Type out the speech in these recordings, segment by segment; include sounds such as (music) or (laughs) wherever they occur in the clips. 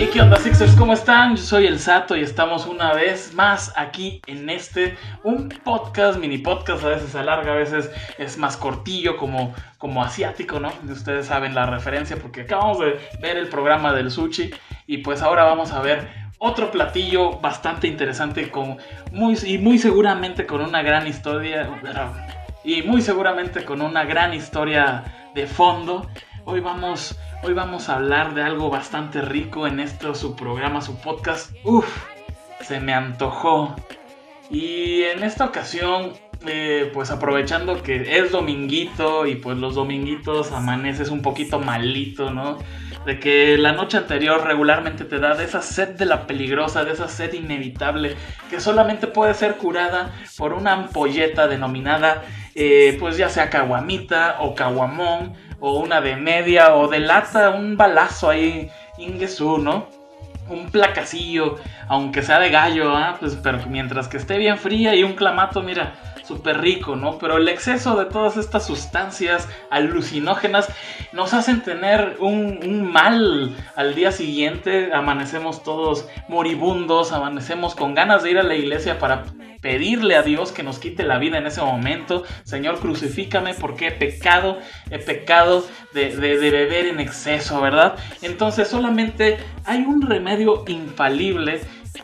Hey, ¿qué onda, Sixers? ¿Cómo están? Yo soy el Sato y estamos una vez más aquí en este, un podcast, mini podcast, a veces se alarga, a veces es más cortillo, como, como asiático, ¿no? Ustedes saben la referencia porque acabamos de ver el programa del sushi y pues ahora vamos a ver otro platillo bastante interesante con muy, y muy seguramente con una gran historia y muy seguramente con una gran historia de fondo. Hoy vamos Hoy vamos a hablar de algo bastante rico en este su programa, su podcast. Uf, se me antojó. Y en esta ocasión, eh, pues aprovechando que es dominguito y pues los dominguitos amaneces un poquito malito, ¿no? De que la noche anterior regularmente te da de esa sed de la peligrosa, de esa sed inevitable, que solamente puede ser curada por una ampolleta denominada, eh, pues ya sea caguamita o caguamón o una de media, o de lata, un balazo ahí, ingesú, ¿no? Un placacillo, aunque sea de gallo, ¿ah? Pues, pero mientras que esté bien fría y un clamato, mira, súper rico, ¿no? Pero el exceso de todas estas sustancias alucinógenas nos hacen tener un, mal al día siguiente. Amanecemos todos moribundos, amanecemos con ganas de ir a la iglesia para pedirle a Dios que nos quite la vida en ese momento. Señor, crucifícame porque he pecado, he pecado de, beber en exceso, ¿verdad? Entonces solamente hay un remedio infalible.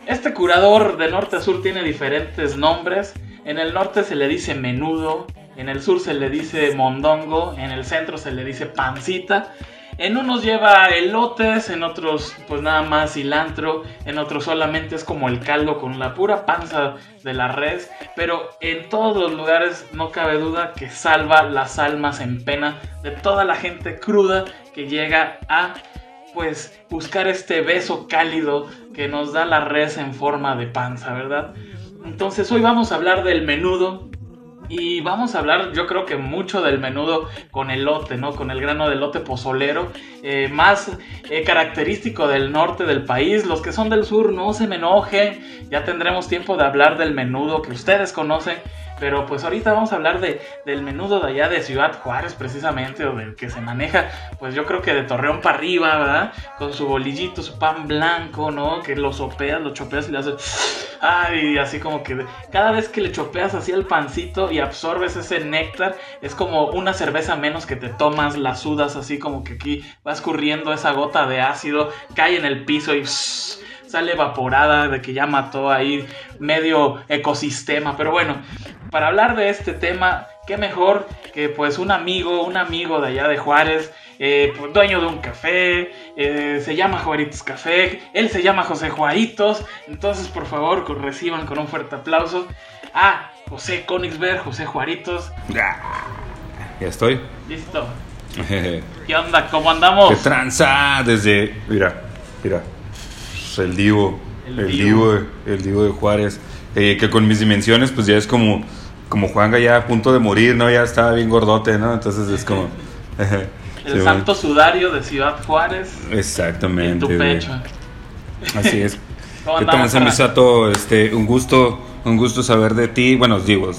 Este curador de norte a sur tiene diferentes nombres. En el norte se le dice menudo, en el sur se le dice mondongo, en el centro se le dice pancita. En unos lleva elotes, en otros pues nada más cilantro, en otros solamente es como el caldo con la pura panza de la res, pero en todos los lugares no cabe duda que salva las almas en pena de toda la gente cruda que llega a pues buscar este beso cálido que nos da la res en forma de panza, ¿verdad? Entonces hoy vamos a hablar del menudo, y vamos a hablar, yo creo que mucho del menudo con elote, ¿no? Con el grano de elote pozolero, eh, más eh, característico del norte del país. Los que son del sur, no se me enojen, ya tendremos tiempo de hablar del menudo que ustedes conocen. Pero pues ahorita vamos a hablar de, del menudo de allá de Ciudad Juárez precisamente, o del que se maneja, pues yo creo que de Torreón para arriba, ¿verdad? Con su bolillito, su pan blanco, ¿no? Que lo sopeas, lo chopeas y le haces... Ay, así como que cada vez que le chopeas así el pancito y absorbes ese néctar, es como una cerveza menos que te tomas, la sudas así como que aquí va escurriendo esa gota de ácido, cae en el piso y sale evaporada de que ya mató ahí medio ecosistema. Pero bueno, para hablar de este tema, qué mejor que pues un amigo, un amigo de allá de Juárez, eh, pues, dueño de un café, eh, se llama Juaritos Café, él se llama José Juaritos, entonces por favor reciban con un fuerte aplauso a José Konigsberg, José Juaritos. Ya, ya estoy. Listo. (laughs) ¿Qué onda? ¿Cómo andamos? ¿Qué tranza? Desde, mira, mira, el divo, el, divo. el divo de Juárez. Eh, que con mis dimensiones, pues ya es como, como Juanga ya a punto de morir, ¿no? Ya estaba bien gordote, ¿no? Entonces es como... (laughs) (laughs) el santo sudario de Ciudad Juárez. Exactamente. En tu pecho. Así es. (laughs) ¿Qué tal, Misato? Este, un gusto, un gusto saber de ti. Bueno, digo,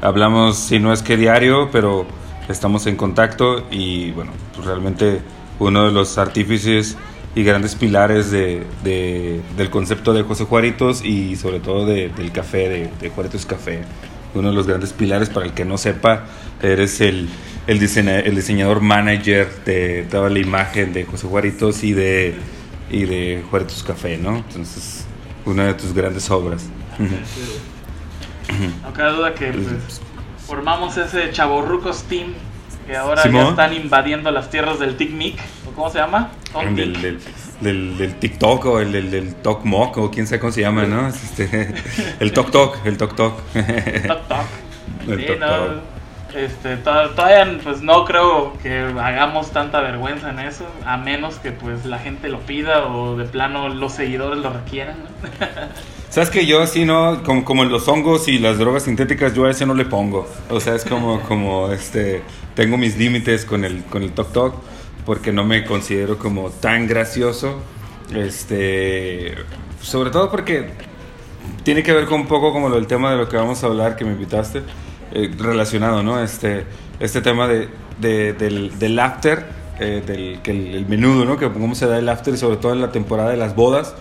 hablamos, si no es que diario, pero estamos en contacto y bueno, pues realmente uno de los artífices y grandes pilares de, del concepto de José Juaritos y sobre todo del café, de, de, Juaritos Café. Uno de los grandes pilares, para el que no sepa, eres el, el, el diseñador manager de toda la imagen de José Juaritos y de, y de Juaritos Café, ¿no? Entonces, una de tus grandes obras. No cabe duda que pues, formamos ese Chaborrucos Team que ahora ya están invadiendo las tierras del TikMik, o cómo se llama? Del, del, del, TikTok o el del, del Tokmok o quién sabe cómo se llama, ¿no? Este, (laughs) el Tok Tok, el Tok Tok. Tok Tok. sí, no, este, todavía pues no creo que hagamos tanta vergüenza en eso, a menos que pues la gente lo pida o de plano los seguidores lo requieran. ¿no? (laughs) Sabes que yo así no, como, como los hongos y las drogas sintéticas, yo a ese no le pongo. O sea, es como, como este, tengo mis límites con el, con el Tok Tok porque no me considero como tan gracioso. Este, sobre todo porque tiene que ver con un poco como el tema de lo que vamos a hablar que me invitaste, eh, relacionado, ¿no? Este, este tema de, del, del after eh, del que el, menudo, ¿no? Que cómo se da el after, sobre todo en la temporada de las bodas.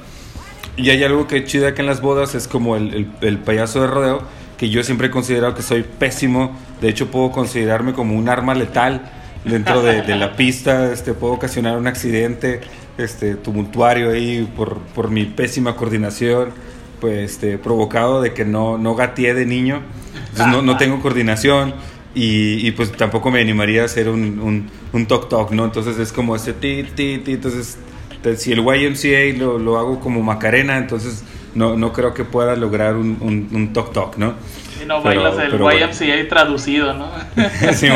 Y hay algo que chido acá en las bodas, es como el, el, payaso de rodeo, que yo siempre he considerado que soy pésimo. De hecho, puedo considerarme como un arma letal dentro de, de la pista. Este, puedo ocasionar un accidente este, tumultuario ahí por, por mi pésima coordinación, pues este, provocado de que no, no gateé de niño. Entonces no, no tengo coordinación y, pues tampoco me animaría a hacer un, un, un talk talk, ¿no? Entonces es como ese ti, ti, ti. Entonces, si el YMCA lo, lo hago como Macarena, entonces no, no creo que pueda lograr un, un, un talk talk, ¿no? Y no bailas el YMCA traducido, ¿no? (laughs) sí, sí,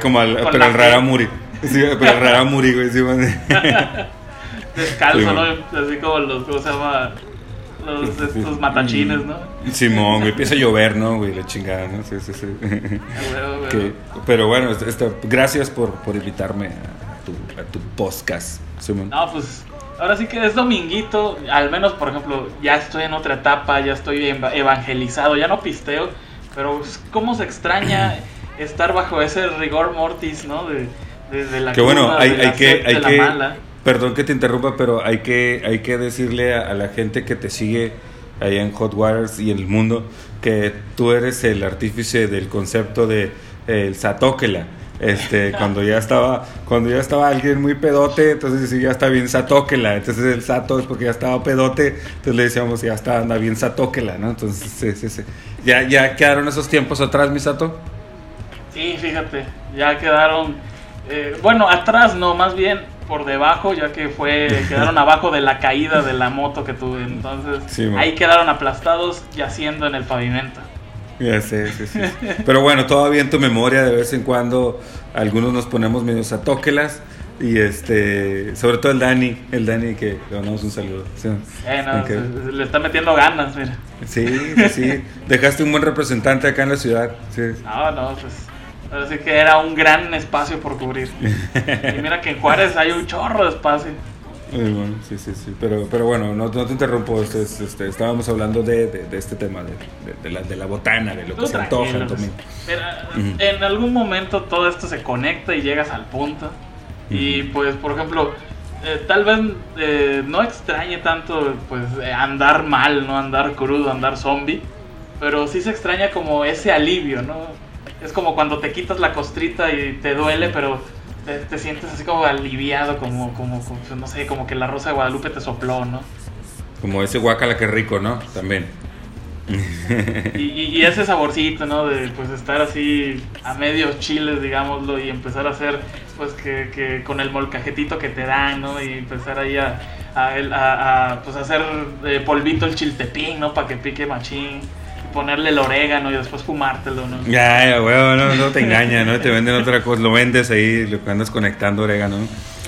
como al, pero el Raramuri. Sí, pero el Raramuri, güey. Sí, (laughs) Descalzo, ¿no? Así como los, ¿cómo se llama? los, estos matachines, ¿no? Simón, güey, empieza a llover, ¿no, güey? La chingada, ¿no? Sí, sí, sí. (laughs) pero bueno, gracias por, por invitarme a tu, a tu podcast, Simón. No, pues ahora sí que es dominguito, al menos, por ejemplo, ya estoy en otra etapa, ya estoy evangelizado, ya no pisteo, pero cómo se extraña (clears throat) estar bajo ese rigor mortis, ¿no? De, de, la que bueno, hay, hay que, hay que, mala. Perdón que te interrumpa, pero hay que, hay que decirle a, la gente que te sigue allá en Hot Waters y en el mundo que tú eres el artífice del concepto de el satóquela. Este, cuando ya estaba, cuando ya estaba alguien muy pedote, entonces sí, ya está bien satóquela. Entonces el sato es porque ya estaba pedote, entonces le decíamos ya está anda bien satóquela, ¿no? Entonces sí, sí, sí. ¿Ya, ya quedaron esos tiempos atrás, mi sato? Sí, fíjate, ya quedaron, eh, bueno, atrás no, más bien por debajo, ya que fue quedaron (laughs) abajo de la caída de la moto que tuve. Entonces, ahí quedaron aplastados yaciendo en el pavimento. Ya sé, sí, sí. Pero bueno, todavía en tu memoria, de vez en cuando, algunos nos ponemos medios a tóquelas. Y este, sobre todo el Dani, el Dani que le mandamos un saludo. Eh, le está metiendo ganas, mira. Sí, sí, Dejaste un buen representante acá en la ciudad. Sí. No, no, pues Así que era un gran espacio por cubrir. y mira que en Juárez hay un chorro de espacio. Bueno, sí, sí, sí. Pero, pero bueno, no, no te interrumpo. Este, este, estábamos hablando de, de, este tema, de, de, la, de la botana, de lo que se antoja En algún momento todo esto se conecta y llegas al punto. Y pues, por ejemplo, eh, tal vez eh, no extrañe tanto pues eh, andar mal, no andar crudo, andar zombie. Pero sí se extraña como ese alivio, ¿no? es como cuando te quitas la costrita y te duele, pero te, sientes así como aliviado, como, como, no sé, como que la rosa de Guadalupe te sopló, ¿no? Como ese guacala que rico, ¿no? También. Y, ese saborcito, ¿no? De pues estar así a medios chiles, digámoslo, y empezar a hacer, pues que, que con el molcajetito que te dan, ¿no? Y empezar ahí a, a, a, pues hacer eh, polvito el chiltepín, ¿no? Para que pique machín ponerle el orégano y después fumártelo, ¿no? Ya, ya, weón, no, no te engañan, ¿no? Te venden otra cosa, lo vendes ahí, lo andas conectando orégano.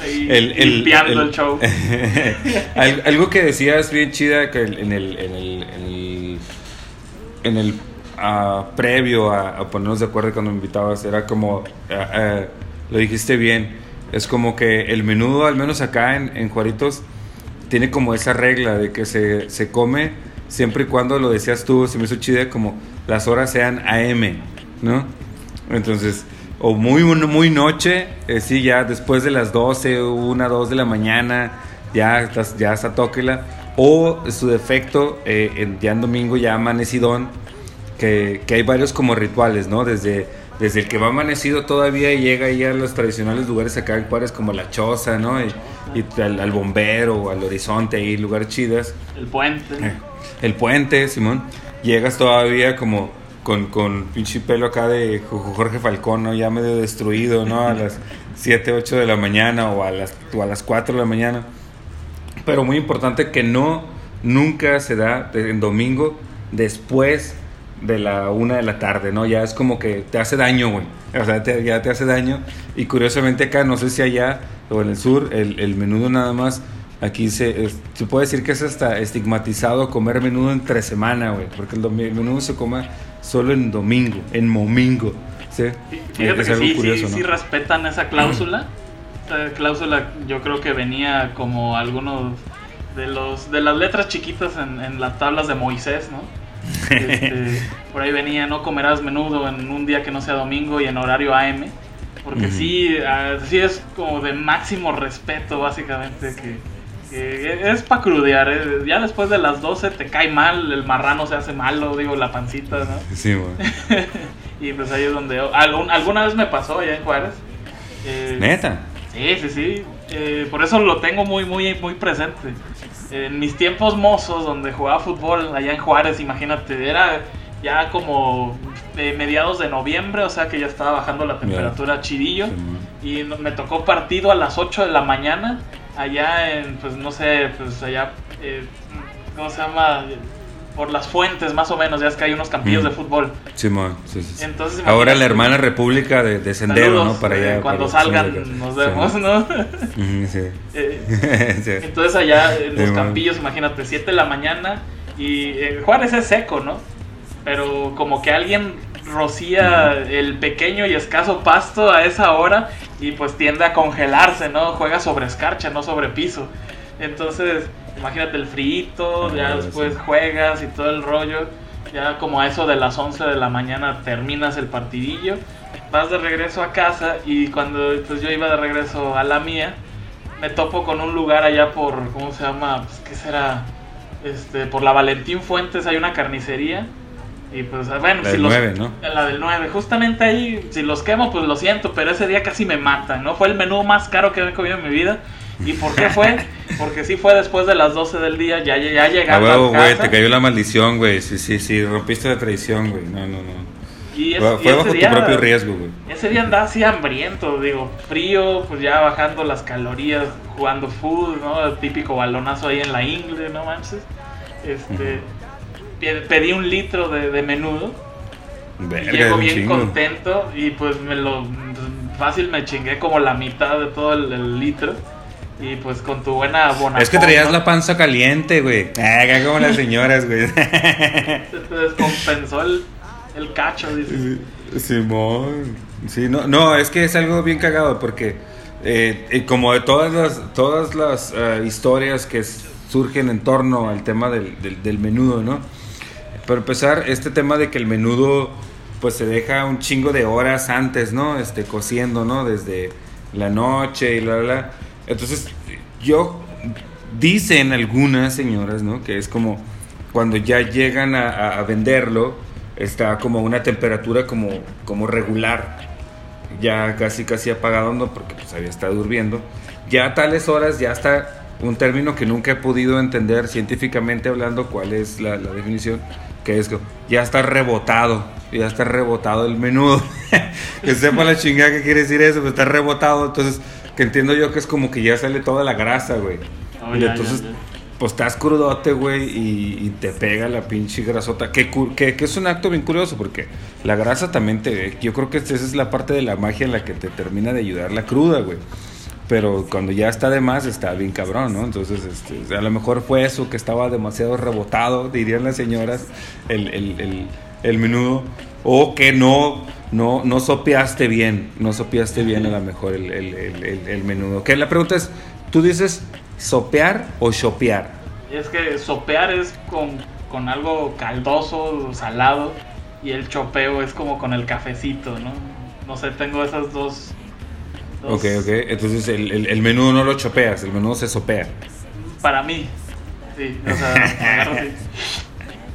el, limpiando el, show. (laughs) algo que decías bien chida que en el, en el, en el, ah, previo a, ponernos de acuerdo cuando me invitabas, era como, ah, ah, lo dijiste bien, es como que el menudo, al menos acá en, en Juaritos, tiene como esa regla de que se, se come siempre y cuando lo decías tú, se me hizo chida como las horas sean AM, ¿no? Entonces, o muy, muy noche, eh, sí, ya después de las 12, 1, 2 de la mañana, ya, ya está tóquela. O su defecto, eh, ya en domingo ya amanecidón, que, que hay varios como rituales, ¿no? Desde, desde el que va amanecido todavía llega ahí a los tradicionales lugares acá en Juárez como La Choza, ¿no? Y, al, bombero al horizonte, ahí lugares chidas. El puente. Eh, el puente, Simón, llegas todavía como con, con pinche pelo acá de Jorge Falcón, ¿no? Ya medio destruido, ¿no? A las 7, 8 de la mañana o a las, o a las 4 de la mañana. Pero muy importante que no, nunca se da en domingo después de la una de la tarde, ¿no? Ya es como que te hace daño, güey. O sea, ya te hace daño. Y curiosamente acá, no sé si allá o en el sur, el menudo nada más Aquí se, se puede decir que es hasta estigmatizado comer menudo entre semana, güey, porque el, menudo se come solo en domingo, en momingo. ¿sí? Fíjate que sí, curioso, sí, sí, respetan esa cláusula. Esa cláusula yo creo que venía como algunos de los de las letras chiquitas en, en las tablas de Moisés, ¿no? (laughs) Este, por ahí venía, no comerás menudo en un día que no sea domingo y en horario AM. Porque sí, así es como de máximo respeto, básicamente, que, es para crudear. ¿eh? Ya después de las 12 te cae mal, el marrano se hace malo, digo, la pancita, ¿no? Sí, güey. (laughs) y pues ahí es donde... alguna vez me pasó allá en Juárez. Eh, ¿Neta? Sí, sí, sí. Eh, por eso lo tengo muy, muy, muy presente. En mis tiempos mozos, donde jugaba fútbol allá en Juárez, imagínate, era ya como de mediados de noviembre, o sea que ya estaba bajando la temperatura chidillo. y me tocó partido a las 8 de la mañana, allá en, pues no sé, pues allá, eh, ¿cómo se llama? por las fuentes, más o menos, ya es que hay unos campillos de fútbol. Sí, sí, sí. Entonces, Ahora la hermana república de, Sendero, ¿no? Para allá. cuando salgan nos vemos, ¿no? (laughs) Eh, (laughs) entonces allá en los campillos, imagínate, 7 de la mañana y eh, Juárez es seco, ¿no? Pero como que alguien rocía el pequeño y escaso pasto a esa hora y pues tiende a congelarse, ¿no? Juega sobre escarcha, no sobre piso. Entonces, imagínate el frito, ya después juegas y todo el rollo. Ya como a eso de las 11 de la mañana terminas el partidillo. Vas de regreso a casa y cuando pues yo iba de regreso a la mía, me topo con un lugar allá por, ¿cómo se llama? Pues, ¿Qué será? Este, por la Valentín Fuentes hay una carnicería y pues bueno, la del 9, ¿no? La del 9, justamente ahí, si los quemo, pues lo siento, pero ese día casi me matan, ¿no? Fue el menú más caro que he comido en mi vida. ¿Y por qué fue? (laughs) Porque sí fue después de las 12 del día, ya, ya llegando a, huevo, güey, te cayó la maldición, güey. Sí, sí, sí, rompiste la tradición, güey. No, no, no. Y fue bajo tu propio riesgo, güey. Ese día andaba así hambriento, digo, frío, pues ya bajando las calorías, jugando fútbol, ¿no? El típico balonazo ahí en la ingle, ¿no manches? Este pedí un litro de, menudo. y llego bien contento y pues me lo fácil me chingué como la mitad de todo el, litro. Y pues con tu buena bona. Es que traías la panza caliente, güey. Ah, como las señoras, güey. Se descompensó el, el cacho, dice. Simón. Sí, no, no, es que es algo bien cagado porque eh, como de todas las, todas las eh, historias que surgen en torno al tema del, del menudo, ¿no? Para empezar, este tema de que el menudo pues se deja un chingo de horas antes, ¿no? Este, cociendo, ¿no? Desde la noche y la, la. Entonces, yo, dicen algunas señoras, ¿no? Que es como cuando ya llegan a, venderlo, está como una temperatura como, como regular, ya casi casi apagado, ¿no? Porque pues había estado durmiendo. Ya a tales horas ya está un término que nunca he podido entender científicamente hablando cuál es la definición que es que ya está rebotado, ya está rebotado el menudo. (laughs) que sepa la chingada que quiere decir eso, pero está rebotado, entonces que entiendo yo que es como que ya sale toda la grasa, güey. Oh, y entonces, pues estás crudote, güey, y, te pega la pinche grasota, que, que, que, es un acto bien curioso, porque la grasa también te... Yo creo que esa es la parte de la magia en la que te termina de ayudar la cruda, güey pero cuando ya está de más está bien cabrón, ¿no? Entonces, este, a lo mejor fue eso, que estaba demasiado rebotado, dirían las señoras, el, el, el, menudo, o que no, no, no sopeaste bien, no sopeaste bien a lo mejor el, menudo. Que la pregunta es, ¿tú dices sopear o chopear? Es que sopear es con, con algo caldoso, salado, y el chopeo es como con el cafecito, ¿no? No sé, tengo esas dos Ok, ok. Entonces el, el, menudo no lo chopeas, el menudo se sopea. Para mí, sí. O sea,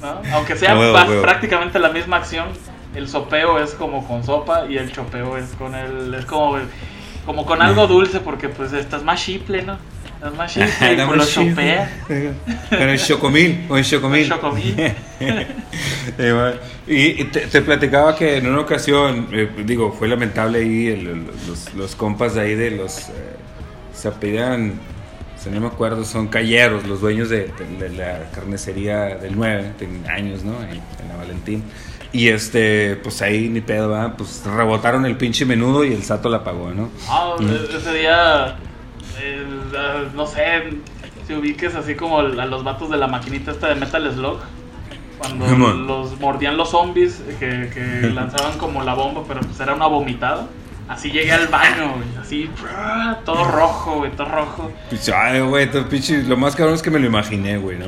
(laughs) Aunque sea prácticamente la misma acción, el sopeo es como con sopa y el chopeo es con el. Es como, como con algo dulce porque pues estás más chiple, ¿no? Más chiple y pues lo chopea. Con el chocomil, con el chocomil. (laughs) Y te, platicaba que en una ocasión, eh, digo, fue lamentable ahí los, los, compas de ahí de los... Eh, se apellidan, si no me acuerdo, son calleros, los dueños de, la carnicería del 9, tienen años, ¿no? En, la Valentín. Y este, pues ahí ni pedo, ¿verdad? Pues rebotaron el pinche menudo y el sato la pagó, ¿no? Ah, ese día, no sé, si ubiques así como a los vatos de la maquinita esta de Metal Slug cuando los mordían los zombies que, (laughs) lanzaban como la bomba, pero pues era una vomitada. Así llegué al baño, güey. Así, todo rojo, güey, todo rojo. Ay, güey, lo más cabrón es que me lo imaginé, güey. No,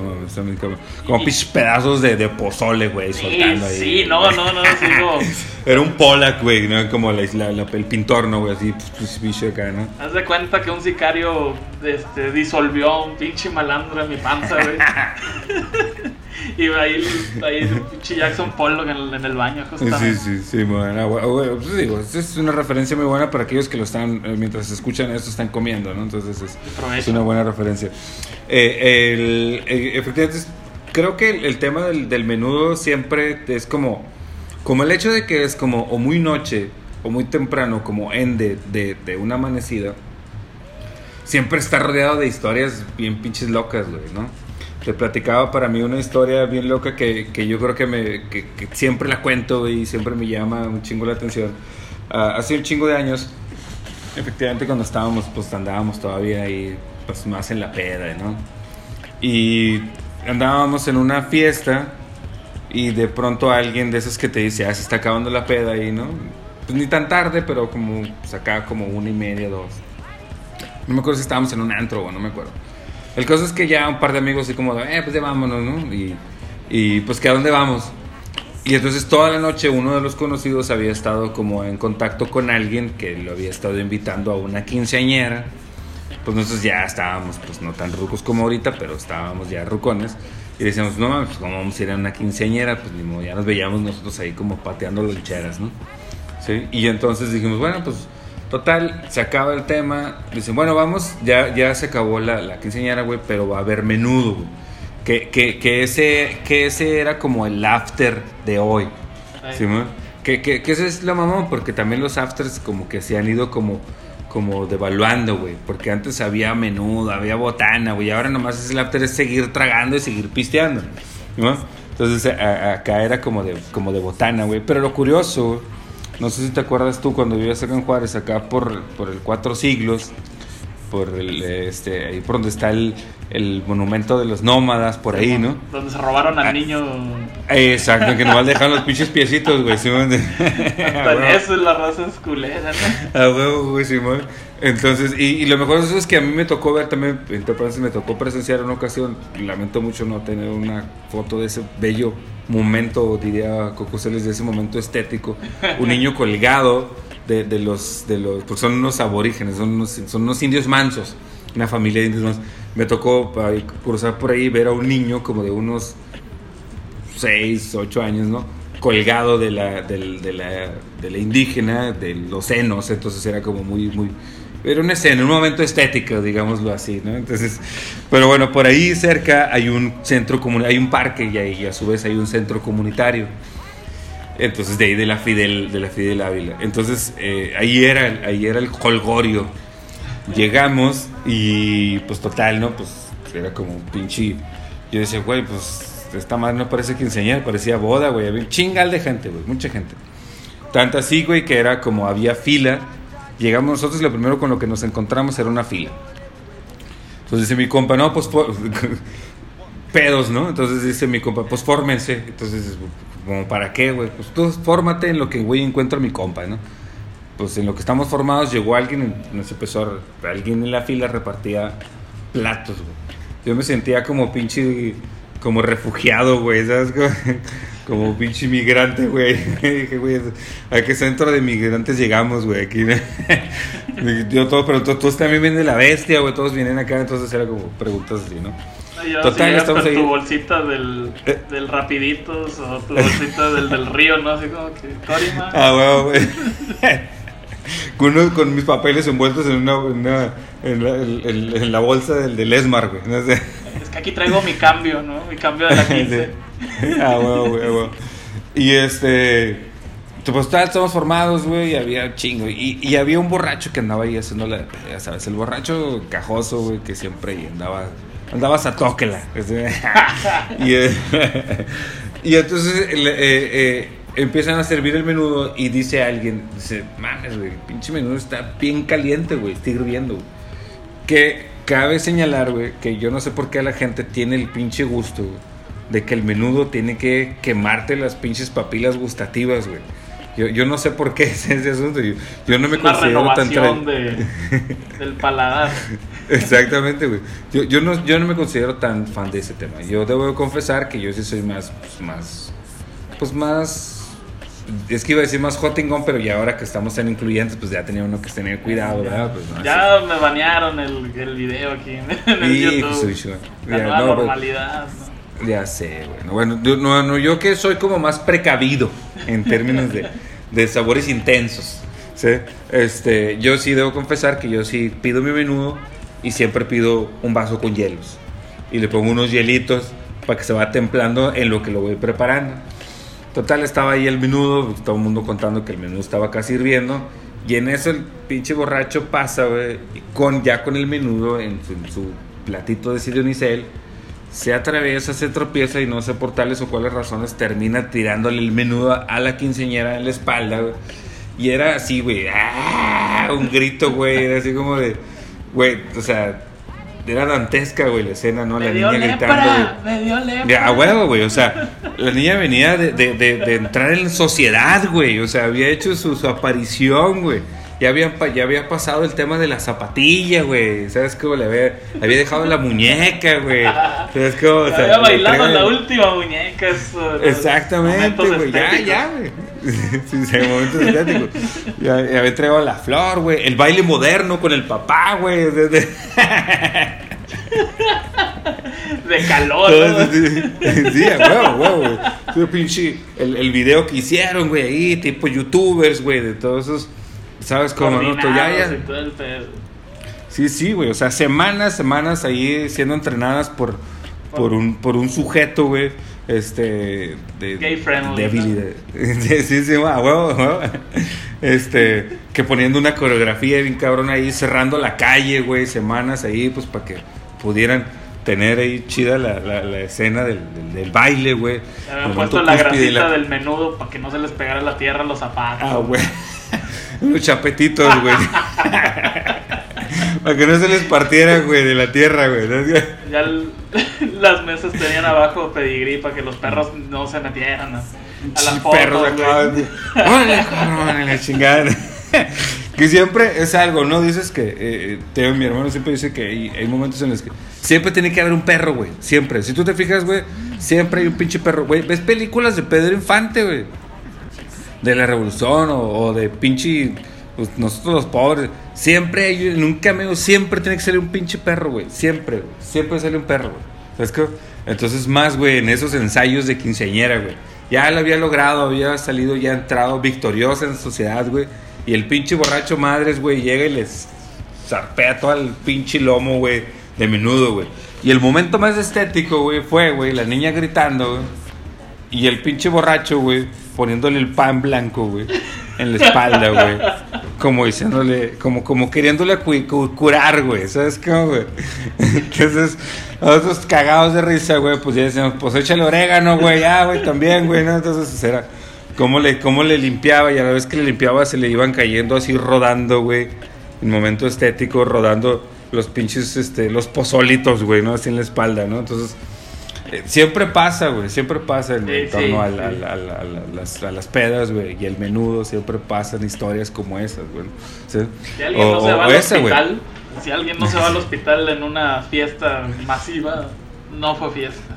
como, como pinches pedazos de, de pozole, güey, soltando ahí. Sí, no, no, no, sí, (laughs) como... Era un Polak, güey, ¿no? Como la, el pintor, ¿no, güey? Así, pues, bicho acá, ¿no? Haz de cuenta que un sicario este, disolvió un pinche malandro en mi panza, güey. (laughs) (laughs) y ahí, ahí Jackson Pollock en el, en el baño, justamente. Sí, sí, sí, bueno, güey, pues digo, es una referencia muy buena para aquellos que lo están, eh, mientras escuchan esto, están comiendo, ¿no? Entonces es, es una buena referencia. Eh, el, eh, efectivamente, creo que el, tema del, del menudo siempre es como como el hecho de que es como o muy noche o muy temprano, como ende de, de una amanecida, siempre está rodeado de historias bien pinches locas, güey, ¿no? Te platicaba para mí una historia bien loca que, que yo creo que, me, que, siempre la cuento y siempre me llama un chingo la atención. Ah, hace un chingo de años, efectivamente cuando estábamos, pues andábamos todavía ahí, pues más en la peda, ¿no? Y andábamos en una fiesta y de pronto alguien de esos que te dice, ah, se está acabando la peda ahí, ¿no? Pues ni tan tarde, pero como, pues acá como una y media, dos. No me acuerdo si estábamos en un antro o no me acuerdo. El caso es que ya un par de amigos así como, eh, pues ya vámonos, ¿no? Y, y pues que a dónde vamos. Y entonces toda la noche uno de los conocidos había estado como en contacto con alguien que lo había estado invitando a una quinceañera. Pues nosotros ya estábamos, pues no tan rucos como ahorita, pero estábamos ya rucones. Y decíamos, no mames, pues ¿cómo vamos a ir a una quinceañera? Pues ni modo, ya nos veíamos nosotros ahí como pateando loncheras, ¿no? ¿Sí? Y entonces dijimos, bueno, pues total, se acaba el tema. Dicen, bueno, vamos, ya, ya se acabó la, la quinceañera, güey, pero va a haber menudo, güey. Que, que, que, ese, que ese era como el after de hoy. ¿Sí, que, que, que ese es la mamá, porque también los afters como que se han ido como como devaluando, güey. Porque antes había menudo, había botana, güey. Ahora nomás es el after es seguir tragando y seguir pisteando, ¿no? Entonces acá era como de, como de botana, güey. Pero lo curioso, no sé si te acuerdas tú cuando vivías acá en Juárez, acá por, por el Cuatro Siglos, por el, este, ahí por donde está el, el monumento de los nómadas, por ahí, ¿no? Donde se robaron al ah, niño. Exacto, que nomás dejaron los pinches piecitos, güey, Simón. (laughs) eso es la raza esculera, ¿no? A huevo, güey, Simón. Entonces, y, lo mejor de eso es que a mí me tocó ver también, entonces me tocó presenciar una ocasión, lamento mucho no tener una foto de ese bello momento, diría Coco de ese momento estético, un niño colgado de, de los, de los, pues son unos aborígenes, son unos, son unos indios mansos, una familia de indios mansos me tocó cruzar por ahí ver a un niño como de unos 6, 8 años, ¿no? Colgado de la, de, la, de la indígena, de los senos, entonces era como muy, muy... Era una escena, un momento estético, digámoslo así, ¿no? Entonces, pero bueno, por ahí cerca hay un centro hay un parque y, ahí, a su vez hay un centro comunitario. Entonces, de ahí de la Fidel, de la Fidel Ávila. Entonces, eh, ahí, era, ahí era el colgorio Llegamos y pues total, ¿no? Pues era como un pinche... Yo decía, güey, pues esta madre no parece quinceañera, parecía boda, güey. Había un chingal de gente, güey, mucha gente. Tanto así, güey, que era como había fila. Llegamos nosotros y lo primero con lo que nos encontramos era una fila. Entonces dice mi compa, no, pues (laughs) pedos, ¿no? Entonces dice mi compa, pues fórmense. Entonces, como para qué, güey? Pues tú fórmate en lo que, güey, encuentro mi compa, ¿no? pues en lo que estamos formados llegó alguien nos empezó a, alguien en la fila repartía platos, güey. Yo me sentía como pinche, como refugiado, güey, ¿sabes? (laughs) Como, pinche inmigrante, güey. (laughs) Dije, güey, ¿a qué centro de migrantes llegamos, güey? Aquí, (laughs) Yo todo, pero todos, también vienen de la bestia, güey, todos vienen acá, entonces era como preguntas así, ¿no? Total, estamos ahí. tu bolsita del, eh. del Rapiditos o tu bolsita del, del río, ¿no? Así como que, Torima. Ah, güey. (laughs) con, con mis papeles envueltos en una, en, la, bolsa del, del Esmar, güey. Es que aquí traigo mi cambio, ¿no? Mi cambio de la 15. (laughs) ah, güey, güey, güey. Y este. Pues tal, estamos formados, güey, y había chingo. Y, y, había un borracho que andaba ahí haciendo la. Ya sabes, el borracho cajoso, güey, que siempre andaba. Andaba a tóquela. (laughs) y, eh, (laughs) y entonces eh, eh, empiezan a servir el menudo y dice alguien, dice, mames, güey, el pinche menudo está bien caliente, güey, está hirviendo. Que cabe señalar, güey, que yo no sé por qué la gente tiene el pinche gusto, de que el menudo tiene que quemarte las pinches papilas gustativas, güey. Yo, yo no sé por qué (laughs) es ese asunto. Yo, yo no me Una considero tan tra- de, (laughs) del paladar. Exactamente, güey. Yo, yo, no, yo no me considero tan fan de ese tema. Yo debo de confesar que yo sí soy más, pues, más, pues más... Es que iba a decir más hottingón, pero ya ahora que estamos tan incluyentes, pues ya tenía uno que tener cuidado, ¿verdad? Pues, no, Ya me banearon el, el video aquí en el Sí, YouTube. pues. La Ya, nueva no, pues, normalidad. ¿no? Ya sé, bueno. Bueno, yo, no, no, yo que soy como más precavido en términos de, de sabores intensos. ¿sí? Este, yo sí debo confesar que yo sí pido mi menudo y siempre pido un vaso con hielos. Y le pongo unos hielitos para que se va templando en lo que lo voy preparando. Total, estaba ahí el menudo, todo el mundo contando que el menudo estaba casi hirviendo. Y en eso el pinche borracho pasa, con, ya con el menudo en su, platito de sidonicel se atraviesa, se tropieza y no sé por tales o cuáles razones termina tirándole el menudo a la quinceñera en la espalda, güey. Y era así, güey, ¡ah! un grito, güey, era así como de, güey, o sea, era dantesca, güey, la escena, ¿no? Me la niña gritando, güey. lepra, me dio lepra. A huevo, güey. O sea, la niña venía de, de, de, de entrar en sociedad, güey. O sea, había hecho su, su aparición, güey. Ya había, ya había pasado el tema de la zapatilla, güey. ¿Sabes cómo le había, había dejado la muñeca, güey? ¿Sabes cómo? O sea, había bailado trae- la última muñeca. eso, Exactamente, güey. Ya, ya, güey. (laughs) Sí, sí, momentos estéticos. Ya, ya había entregado la flor, güey. El baile moderno con el papá, güey. de- (laughs) calor. ¿no? Sí, sí, huevo, huevo, güey. El video que hicieron, güey, ahí, tipo youtubers, güey, de todos esos, ¿sabes cómo? No? Ya. Sí, sí, güey, o sea, semanas, semanas ahí siendo entrenadas por, por, un, por un sujeto, güey, este, de... Gay friendly, débil ¿no? de- (laughs) sí, sí, sí, huevo, huevo. Este, que poniendo una coreografía bien cabrón ahí, cerrando la calle, güey, semanas ahí, pues, para que pudieran tener ahí chida la, la, la escena del, del, del baile, güey. Habían puesto la grasita la- del menudo para que no se les pegara la tierra a los zapatos. Ah, güey. Unos chapetitos, güey. Para que no se les partiera, güey, de la tierra, güey. Ya el- (laughs) las mesas tenían abajo pedigrí para que los perros no se metieran a, a las fotos. perros. Órale, la chingada. Que siempre es algo, ¿no? Dices que, eh, Teo, mi hermano siempre dice que hay, hay momentos en los que siempre tiene que haber un perro, güey. Siempre. Si tú te fijas, güey, siempre hay un pinche perro, güey. ¿Ves películas de Pedro Infante, güey? De la revolución o, de pinche. pues, nosotros los pobres. Siempre hay, en un cameo, siempre tiene que salir un pinche perro, güey. Siempre. Siempre sale un perro, güey. ¿Sabes qué? Entonces, más, güey, en esos ensayos de quinceañera, güey. Ya lo había logrado, había salido, ya entrado victoriosa en sociedad, güey. Y el pinche borracho madres, güey, llega y les zarpea todo el pinche lomo, güey, de menudo, güey. Y el momento más estético, güey, fue, güey, la niña gritando, güey. Y el pinche borracho, güey, poniéndole el pan blanco, güey, en la espalda, güey. Como diciéndole, como, como queriéndole cu- cu- curar, güey. ¿Sabes cómo, güey? Entonces, nosotros cagados de risa, güey, pues ya decíamos, pues échale orégano, güey, ya, güey, también, güey, ¿no? Entonces, era, cómo le, cómo le limpiaba, y a la vez que le limpiaba se le iban cayendo así rodando, güey. En momento estético, rodando los pinches, este, los pozolitos, güey, ¿no? Así en la espalda, ¿no? Entonces, siempre pasa, güey, siempre pasa en, Sí, torno sí, sí. a, las, a las pedas, güey, y el menudo, siempre pasan historias como esas, güey. Si alguien no O- se va o al esa, güey. hospital, si alguien no se va al hospital en una fiesta masiva, no fue fiesta.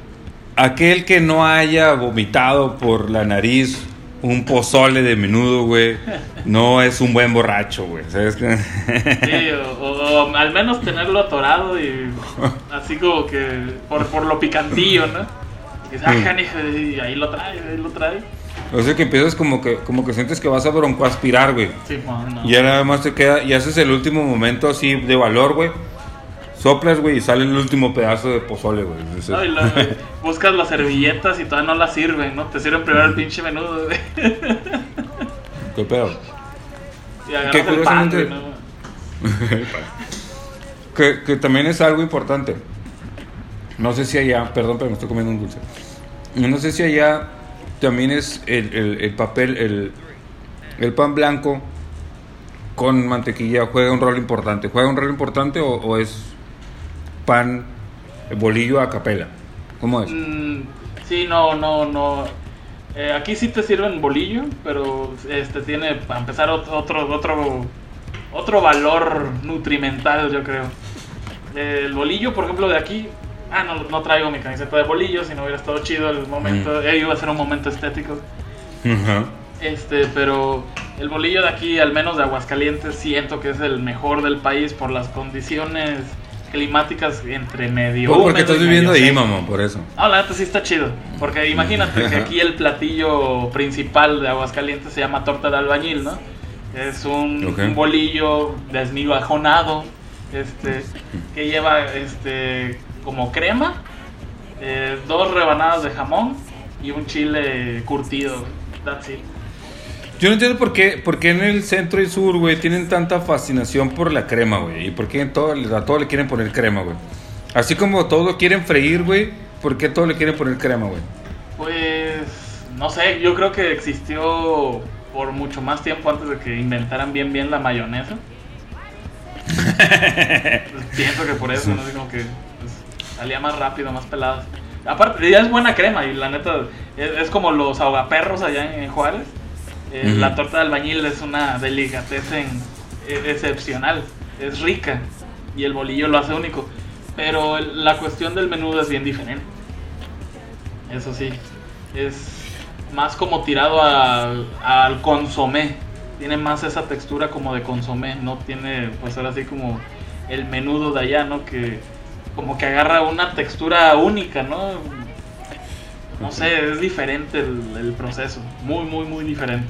Aquel que no haya vomitado por la nariz un pozole de menudo, güey, no es un buen borracho, güey. ¿Sabes qué? Sí, o, o- o al menos tenerlo atorado y así como que por, por lo picantillo, ¿no? Y dices, ah, Mm. canijo, y ahí lo trae, ahí lo trae. O sea que empiezas como que, como que sientes que vas a broncoaspirar, güey. Sí, man, no. Y ya nada más te queda, y haces el último momento así de valor, güey. Soplas, güey, y sale el último pedazo de pozole, güey. No, y luego (laughs) buscas las servilletas y todavía no las sirven, ¿no? Te sirven primero el pinche menudo, güey. (laughs) ¿Qué pedo? Y agarras Que el pan, curiosamente- güey, ¿no? (laughs) Que, que también es algo importante. No sé si allá, perdón, pero me estoy comiendo un dulce. No sé si allá también es el, el- el papel, el, el pan blanco con mantequilla juega un rol importante. ¿Juega un rol importante o, o es pan, bolillo a capela? ¿Cómo es? Mm, sí, no, no, no. Eh, aquí sí te sirven bolillo, pero este tiene, para empezar, otro, otro, otro valor nutrimental, yo creo. el bolillo, por ejemplo, de aquí, ah, no, no traigo mi camiseta de bolillo, si no hubiera estado chido el momento, mm. iba a ser un momento estético. Este, pero el bolillo de aquí, al menos de Aguascalientes, siento que es el mejor del país por las condiciones climáticas entre medio. Oh, porque estás viviendo ahí, mamá, por eso. Ah, la neta sí está chido. Porque imagínate que aquí el platillo principal de Aguascalientes se llama torta de albañil, ¿no? Es un, bolillo desmigajonado, este, que lleva este como crema, eh, dos rebanadas de jamón y un chile curtido. That's it. Yo no entiendo por qué, por qué en el centro y sur, güey, tienen tanta fascinación por la crema, güey. Y por qué todo, a todo le quieren poner crema, güey. Así como todo lo quieren freír, güey, ¿por qué todo le quieren poner crema, güey? Pues, no sé, yo creo que existió por mucho más tiempo antes de que inventaran bien bien la mayonesa. (laughs) Pues, pienso que por eso, ¿no? Así como que pues, salía más rápido, más pelada. Aparte, ya es buena crema y la neta, es, como los ahogaperros allá en Juárez eh, la torta de albañil es una delicatessen e, excepcional, es rica y el bolillo lo hace único. Pero la cuestión del menudo es bien diferente. Eso sí, es más como tirado al, al consomé. Tiene más esa textura como de consomé, no tiene pues ahora sí como el menudo de allá, ¿no? Que como que agarra una textura única, ¿no? No sé, es diferente el, proceso. Muy, muy, muy diferente.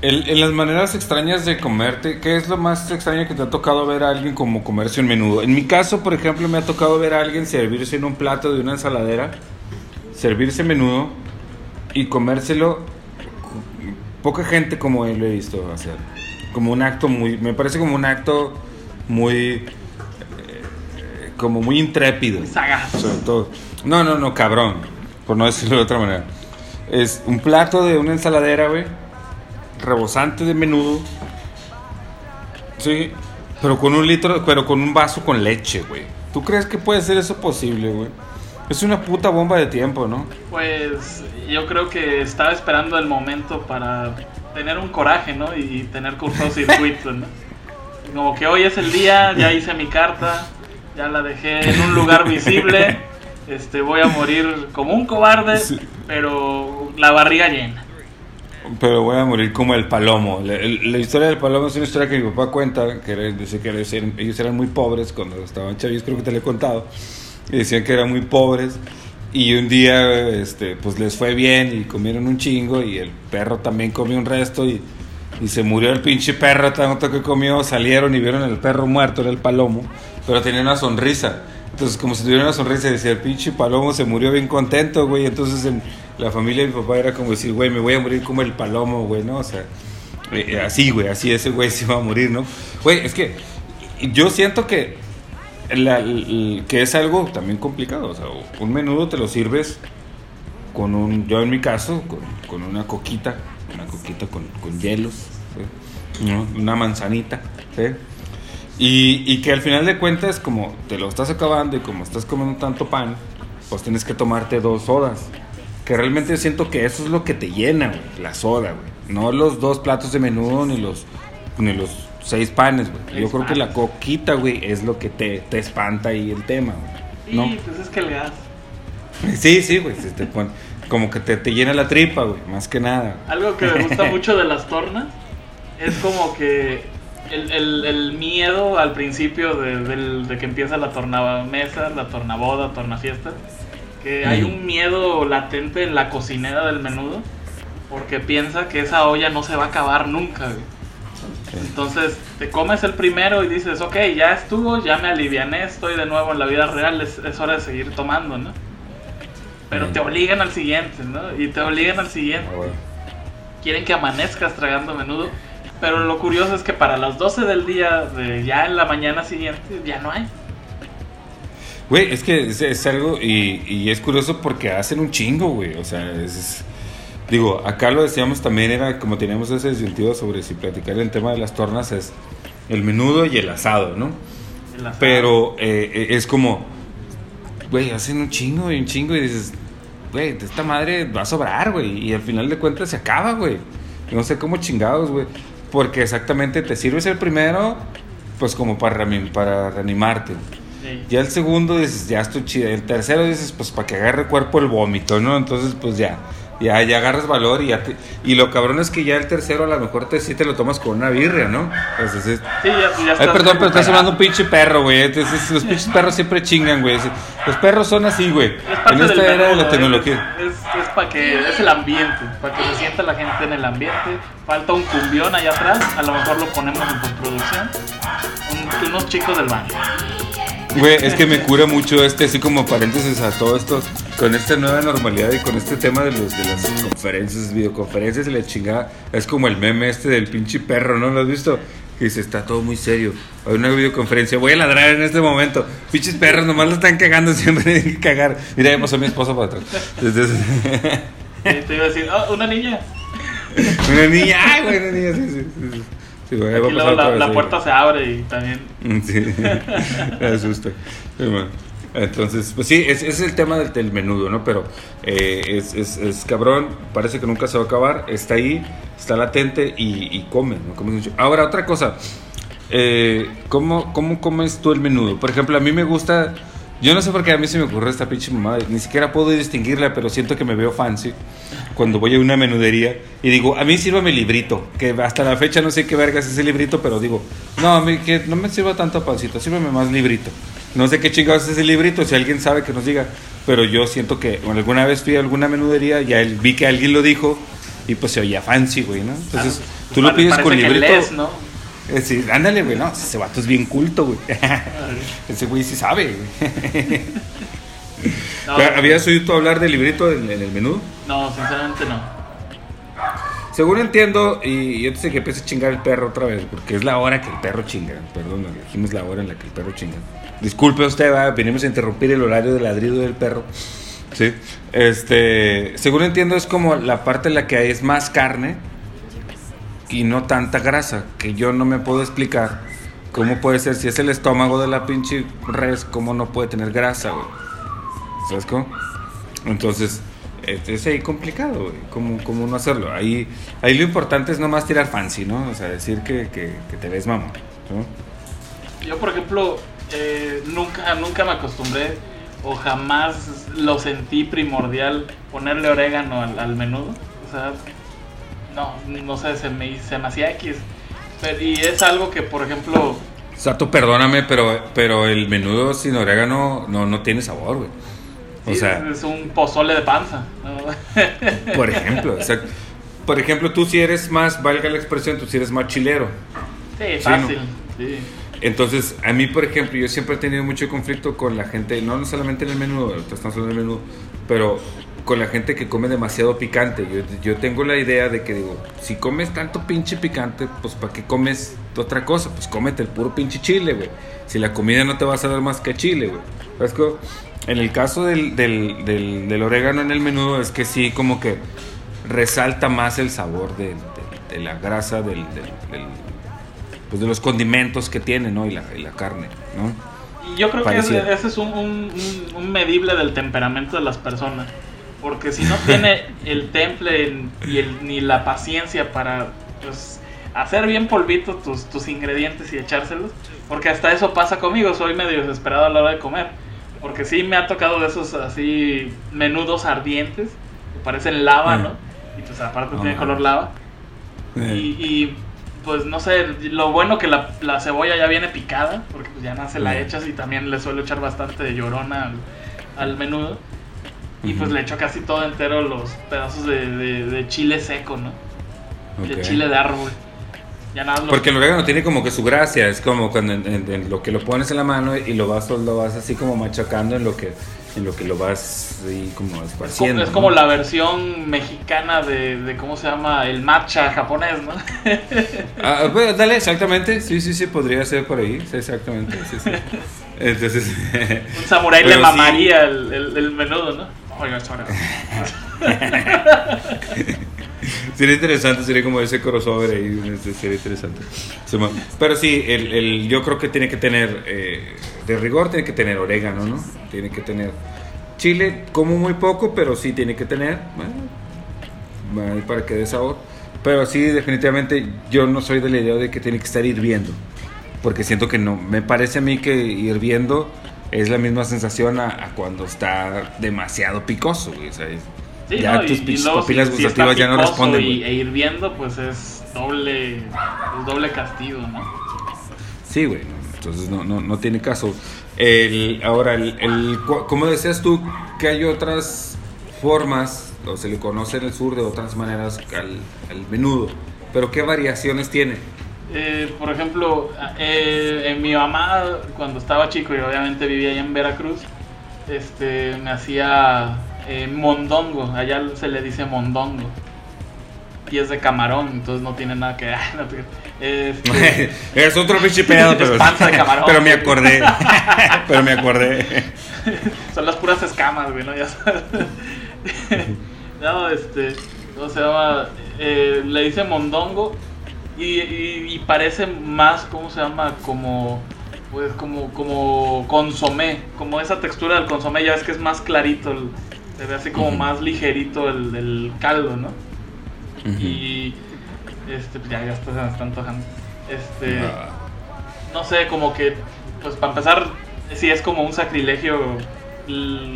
en las maneras extrañas de comerte, ¿qué es lo más extraño que te ha tocado ver a alguien como comerse un menudo? En mi caso, por ejemplo, me ha tocado ver a alguien servirse en un plato de una ensaladera, servirse menudo y comérselo. Poca gente como él lo he visto hacer. Como un acto muy. Me parece como un acto muy. Eh, como muy intrépido. Sobre todo. No, no, no, cabrón por no decirlo de otra manera. Es un plato de una ensaladera, güey, rebosante de menudo. Sí, pero con un litro, pero con un vaso con leche, güey. ¿Tú crees que puede ser eso posible, güey? Es una puta bomba de tiempo, ¿no? Pues yo creo que estaba esperando el momento para tener un coraje, ¿no? Y tener circuito, ¿no? Como que hoy es el día, ya hice mi carta, ya la dejé en un lugar visible (laughs) este, voy a morir como un cobarde, pero la barriga llena. Pero voy a morir como el palomo. La, historia del palomo es una historia que mi papá cuenta, que dice que ellos eran muy pobres cuando estaban chavis, creo que te lo he contado. Y decían que eran muy pobres. Y un día, este, pues les fue bien y comieron un chingo y el perro también comió un resto y, y se murió el pinche perro tanto que comió. Salieron y vieron el perro muerto, era el palomo, pero tenía una sonrisa. Entonces, como si tuviera una sonrisa, decía, el pinche palomo se murió bien contento, güey. Entonces, en la familia de mi papá era como decir, güey, me voy a morir como el palomo, güey, ¿no? O sea, eh, eh, así, güey, así ese güey se va a morir, ¿no? Güey, es que yo siento que, que es algo también complicado. O sea, un menudo te lo sirves con un, yo en mi caso, con, una coquita, una coquita con, con hielos, una manzanita, ¿sí? Y, que al final de cuentas, como te lo estás acabando y como estás comiendo tanto pan, pues tienes que tomarte dos sodas. Que realmente siento que eso es lo que te llena, güey, la soda, güey. No los dos platos de menudo ni los, ni los seis panes, güey. Yo creo que la coquita, güey, es lo que te, te espanta ahí el tema, güey. ¿no? Sí, pues es que le das. Sí, sí, güey. como que te, te llena la tripa, güey, más que nada. Algo que me gusta (laughs) mucho de las tornas es como que el, el, miedo al principio de, de, que empieza la tornamesa, la tornaboda, tornafiesta, que hay un miedo latente en la cocinera del menudo, porque piensa que esa olla no se va a acabar nunca. Entonces te comes el primero y dices, ok, ya estuvo, ya me aliviané, estoy de nuevo en la vida real, es, es hora de seguir tomando, ¿no? Pero te obligan al siguiente, ¿no? Y te obligan al siguiente. Ah, Quieren que amanezcas tragando menudo pero lo curioso es que para las 12 del día, de ya en la mañana siguiente, ya no hay. Güey, es que es, algo, y, y, es curioso porque hacen un chingo, güey. O sea, es, digo, acá lo decíamos también, era como teníamos ese sentido sobre si platicar el tema de las tornas, es el menudo y el asado, ¿no? El asado. Pero eh, eh, es como, güey, hacen un chingo y un chingo y dices, güey, esta madre va a sobrar, güey. Y al final de cuentas se acaba, güey. No sé cómo chingados, güey. Porque exactamente te sirves el primero, pues como para, para reanimarte. Ya el segundo dices, ya estoy chido. El tercero dices, pues para que agarre cuerpo el vómito, ¿no? Entonces, pues ya. Ya, ya agarras valor y ya Y lo cabrón es que ya el tercero a lo mejor te, sí te lo tomas con una birria, ¿no? Pues sí, ya, ya Ay, perdón, pero estás hablando un pinche perro, güey. Entonces, los pinches (laughs) perros siempre chingan, güey. Los perros son así, güey. En esta era de la tecnología. Es, es, para que... Es el ambiente. Para que se sienta la gente en el ambiente. Falta un cumbión allá atrás. A lo mejor lo ponemos en postproducción. unos chicos del baño. Güey, es que me cura mucho este, así como paréntesis a todo esto, con esta nueva normalidad y con este tema de, los, de las conferencias, videoconferencias y la chingada. Es como el meme este del pinche perro, ¿no? ¿Lo has visto? Que dice, está todo muy serio. Hay una videoconferencia, voy a ladrar en este momento. Pinches perros, nomás lo están cagando, (laughs) siempre tienen que cagar. Mira, ya pasó a mi esposa para atrás. Entonces... te iba a decir, oh, una niña. (laughs) una niña, ay, güey, una niña, sí, sí. sí la, puerta se abre y también. (laughs) Sí, me asusta. Entonces, pues sí, ese es el tema del, menudo, ¿no? Pero eh, es, es, es, cabrón, parece que nunca se va a acabar, está ahí, está latente y, y come, ¿no? Ahora, otra cosa, eh, ¿cómo, ¿cómo comes tú el menudo? Por ejemplo, a mí me gusta yo no sé por qué a mí se me ocurrió esta pinche mamada. Ni siquiera puedo distinguirla, pero siento que me veo fancy cuando voy a una menudería y digo, a mí sirva mi librito. Que hasta la fecha no sé qué vergas es ese librito, pero digo, no, a mí que no me sirva tanto pancito, sírveme más librito. No sé qué chingados es ese librito, si alguien sabe que nos diga. Pero yo siento que alguna vez fui a alguna menudería, ya vi que alguien lo dijo y pues se oía fancy, güey, ¿no? Entonces, tú lo pides con librito. ¿no? Eh, sí, ándale, güey, no, ese vato es bien culto, güey. (laughs) ese güey sí sabe, güey. (laughs) ¿Habías oído hablar del librito en, el menú? No, sinceramente no. Según entiendo, y yo sé que empieza a chingar el perro otra vez, porque es la hora que el perro chinga. Perdón, dijimos la hora en la que el perro chinga. Disculpe usted, va, venimos a interrumpir el horario de ladrido del perro. Sí. Este, según entiendo, es como la parte en la que hay es más carne y no tanta grasa, que yo no me puedo explicar cómo puede ser, si es el estómago de la pinche res, cómo no puede tener grasa, güey. ¿Sabes cómo? Entonces, es, ahí complicado, güey, ¿Cómo, ¿Cómo, no hacerlo? Ahí, ahí lo importante es nomás tirar fancy, ¿no? O sea, decir que, que, te ves mamón, Yo, por ejemplo, eh, nunca, nunca me acostumbré o jamás lo sentí primordial ponerle orégano al, al menudo. O sea, no, no sé, se me, se me hacía X. y es algo que, por ejemplo... Sato, perdóname, pero, pero el menudo sin orégano no, no tiene sabor, güey. O sea, es, un pozole de panza. (laughs) por ejemplo, por ejemplo, tú si eres más, valga la expresión, tú si eres más chilero. Sí, fácil. Sí. Entonces, a mí, por ejemplo, yo siempre he tenido mucho conflicto con la gente, no solamente en el menudo, estamos hablando del menudo, pero con la gente que come demasiado picante. Yo, yo, tengo la idea de que digo, si comes tanto pinche picante, pues ¿para qué comes otra cosa? Pues cómete el puro pinche chile, güey. Si la comida no te va a saber más que chile, güey. ¿Sabes qué? En el caso del, del, del, orégano en el menudo es que sí, como que resalta más el sabor de, de la grasa, del, pues de los condimentos que tiene, ¿no? Y la, y la carne, ¿no? Yo creo que ese, es un, un, un medible del temperamento de las personas. Porque si no tiene el temple y el, ni la paciencia para pues, hacer bien polvito tus, tus ingredientes y echárselos. Porque hasta eso pasa conmigo, soy medio desesperado a la hora de comer. Porque sí me ha tocado de esos así menudos ardientes, que parecen lava, ¿no? Y pues aparte tiene color lava. Y, pues no sé, lo bueno que la, la, cebolla ya viene picada, porque pues ya nace la echas y también le suelo echar bastante de llorona al, al menudo. Y pues le echo casi todo entero los pedazos de, chile seco, ¿no? De chile de árbol. Ya nada Porque el orégano tiene como que su gracia, es como cuando en, lo que lo pones en la mano y lo vas, lo vas así como machacando en lo que en lo que lo vas ahí como esparciendo. Es como, la versión mexicana de, cómo se llama el matcha japonés, ¿no? (laughs) ah, pues, dale, exactamente, sí, sí, sí, podría ser por ahí, sí, exactamente, sí, sí. (laughs) Entonces, un samurái le mamaría el, el menudo, ¿no? (laughs) sería interesante, sería como ese crossover ahí, sería interesante. Pero sí, el, el, yo creo que tiene que tener, eh, de rigor, tiene que tener orégano, ¿no? Tiene que tener chile como muy poco, pero sí tiene que tener, bueno, para que dé sabor. Pero sí, definitivamente yo no soy de la idea de que tiene que estar hirviendo. Porque siento que no, me parece a mí que hirviendo es la misma sensación a, cuando está demasiado picoso, ya tus papilas gustativas ya no responden. Y, e hirviendo, pues es doble, es doble castigo, ¿no? Sí, güey, entonces no, no, no tiene caso. El, ahora, el, el, ¿cómo decías tú que hay otras formas, o se le conoce en el sur de otras maneras al, menudo? Pero ¿qué variaciones tiene? Eh, por ejemplo, eh, en mi mamá, cuando estaba chico y obviamente vivía allá en Veracruz, este, me hacía eh, mondongo, allá se le dice mondongo. Y es de camarón, entonces no tiene nada que ver. (laughs) Este, (laughs) es otro pinche pedo, (laughs) pero, pero me acordé. pero me acordé. Son las puras escamas, güey, ¿no? Ya sabes. no, este. ¿Cómo se llama? Eh, le dice mondongo. Y, y, parece más, ¿cómo se llama? Como. Pues como, como consomé, como esa textura del consomé, ya ves que es más clarito, se ve así como más ligerito el, el caldo, ¿no? Y este, pues ya, ya se me está antojando. Este, no sé, como que, pues para empezar, sí es como un sacrilegio.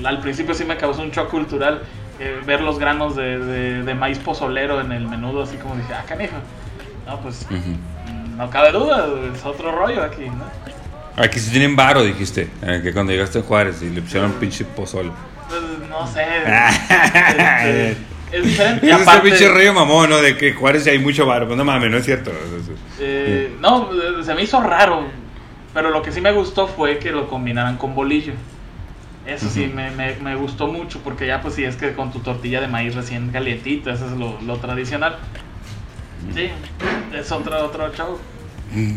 Al principio sí me causó un shock cultural eh, ver los granos de, de, maíz pozolero en el menudo, así como dije, ah, canijo. No, pues no cabe duda, es otro rollo aquí, ¿no? Aquí sí tienen varo, dijiste, que cuando llegaste a Juárez y le pusieron pinche pozole. Pues no sé. (laughs) este, es diferente. Es ese pinche rollo mamón, ¿no? De que Juárez hay mucho bar. Pues no mames, no es cierto. Eh, no, se me hizo raro. Pero lo que sí me gustó fue que lo combinaran con bolillo. Eso sí, me, me, gustó mucho porque ya pues sí es que con tu tortilla de maíz recién calientita, eso es lo, lo tradicional. Sí, es otro, otro show.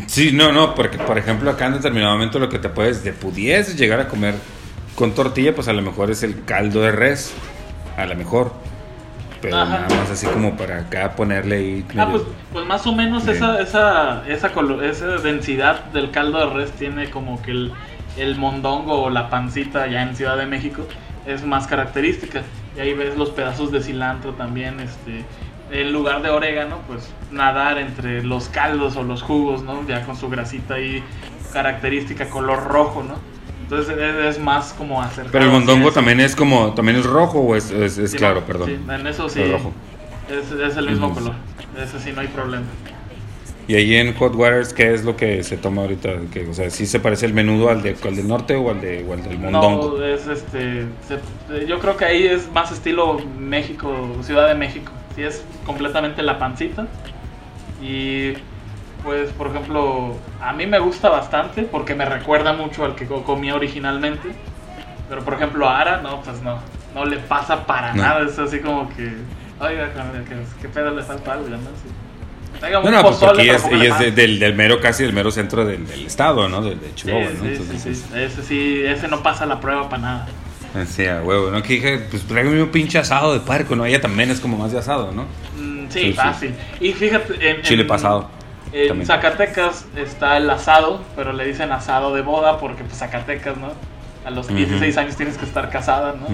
Sí, no, no, porque por ejemplo acá en determinado momento lo que te puedes, de pudiese llegar a comer con tortilla, pues a lo mejor es el caldo de res, a lo mejor pero nada más así como para acá ponerle ahí. Ah, pues, pues, más o menos esa, esa, esa, esa densidad del caldo de res tiene como que el, el mondongo o la pancita ya en Ciudad de México es más característica. Y ahí ves los pedazos de cilantro también, este, en lugar de orégano, pues nadar entre los caldos o los jugos, ¿no? Ya con su grasita ahí característica, color rojo, ¿no? Entonces es, más como hacer. Pero el mondongo también es como, también es rojo o es, es, claro, perdón. Sí, en eso sí. Es rojo. Es, el mismo color. Ese sí no hay problema. Y ahí en Hot Waters, ¿qué es lo que se toma ahorita? Que, o sea, ¿sí se parece el menudo al, de, al del norte o al, de, o al del mondongo? No, es este. yo creo que ahí es más estilo México, Ciudad de México. Sí, es completamente la pancita. Y pues por ejemplo, a mí me gusta bastante porque me recuerda mucho al que comía originalmente. Pero por ejemplo, a Ara, no, pues no, no le pasa para nada. Es así como que, oiga, ¿qué, pedo le falta algo? ¿no? no, no, pues porque ella es, del, del, mero, casi del mero centro del, del estado, ¿no? De, de Chihuahua, ¿no? Entonces, sí, sí. Ese sí, ese no pasa la prueba para nada. Sí, a huevo, ¿no? Que dije, pues tráigame un pinche asado de parco, ¿no? Ella también es como más de asado, ¿no? Mm, sí, fácil. Y fíjate, en, Chile pasado. En Zacatecas está el asado, pero le dicen asado de boda porque pues Zacatecas, ¿no? A los 16 años tienes que estar casada, ¿no?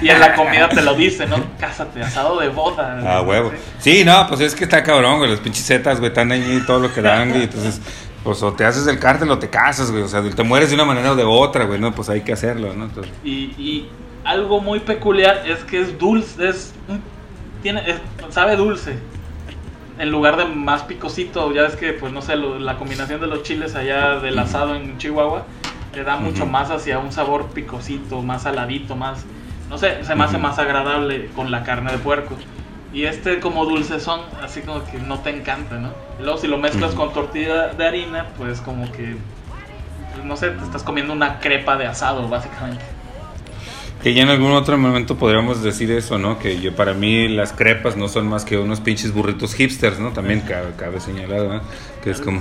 y, en la comida te lo dicen, ¿no? Cásate, asado de boda. Ah, huevo. Sí, no, pues es que está cabrón, güey. Los pinches zetas, güey, están ahí todo lo que dan, güey. Entonces, pues o te haces el cártel o te casas, güey. O sea, te mueres de una manera o de otra, güey, ¿no? Pues hay que hacerlo, ¿no? Entonces... Y, y algo muy peculiar es que es dulce, es... Tiene, sabe dulce en lugar de más picosito, ya es que, pues no sé, la combinación de los chiles allá del asado en Chihuahua le da mucho más hacia un sabor picosito, más saladito, más, no sé, se me hace más agradable con la carne de puerco. Y este como dulce son, así como que no te encanta, ¿no? luego si lo mezclas con tortilla de harina, pues como que, pues, no sé, te estás comiendo una crepa de asado, básicamente. Que ya en algún otro momento podríamos decir eso, ¿no? Que yo para mí las crepas no son más que unos pinches burritos hipsters, ¿no? También cabe, cabe señalar, ¿no? Que es como...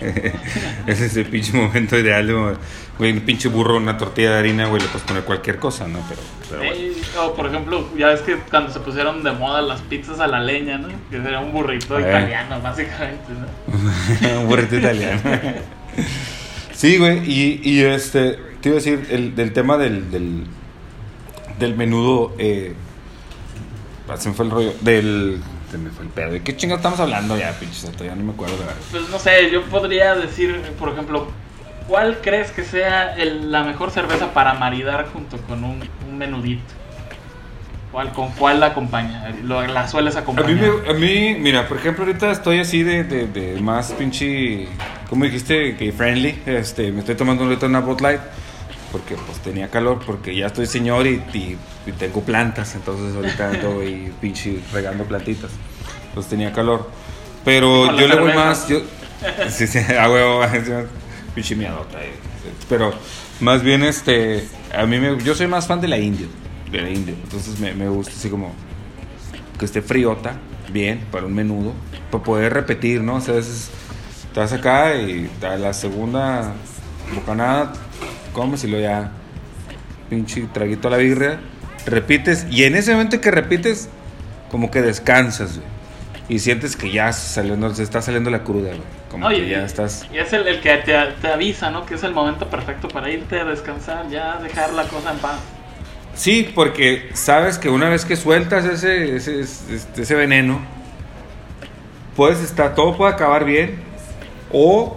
(laughs) es ese pinche momento ideal de, güey, un pinche burro, una tortilla de harina, güey, le puedes poner cualquier cosa, ¿no? Pero, o por ejemplo, ya ves que cuando se pusieron de moda las pizzas a la leña, ¿no? Que era un burrito eh. italiano, básicamente, ¿no? (laughs) un burrito italiano. sí, güey, y, y este, te iba a decir, el, del tema del del menudo. Eh, se me fue el rollo. Del. Se me fue el pedo. ¿De qué chingados estamos hablando ya, pinche Ya no me acuerdo. De pues no sé, yo podría decir, por ejemplo, ¿cuál crees que sea la mejor cerveza para maridar junto con un, un menudito? ¿Cuál, ¿Con cuál la acompaña? Lo, ¿La sueles acompañar? A mí, mira, por ejemplo, ahorita estoy así de, de, más pinche, ¿cómo dijiste? Que friendly. Este, me estoy tomando ahorita una Bud Light porque pues tenía calor, porque ya estoy señor y, tengo plantas, entonces ahorita estoy (laughs) pinche regando plantitas. Entonces tenía calor. Pero yo le voy más, yo... sí, sí, a huevo, (laughs) pinche miadota. Eh. Pero más bien, este, a mí me, yo soy más fan de la India de la India. Entonces me, me, gusta así como que esté friota, bien, para un menudo, para poder repetir, ¿no? O sea, a veces estás acá y a la segunda bocanada comes y lo ya pinche traguito a la birria, repites y en ese momento que repites, como que descansas, güey. Y sientes que ya saliendo, se está saliendo la cruda, güey. Como que ya estás. Y es el, el que te, te, avisa, ¿no? Que es el momento perfecto para irte a descansar, ya dejar la cosa en paz. Sí, porque sabes que una vez que sueltas ese, ese, ese, veneno, puedes estar, todo puede acabar bien o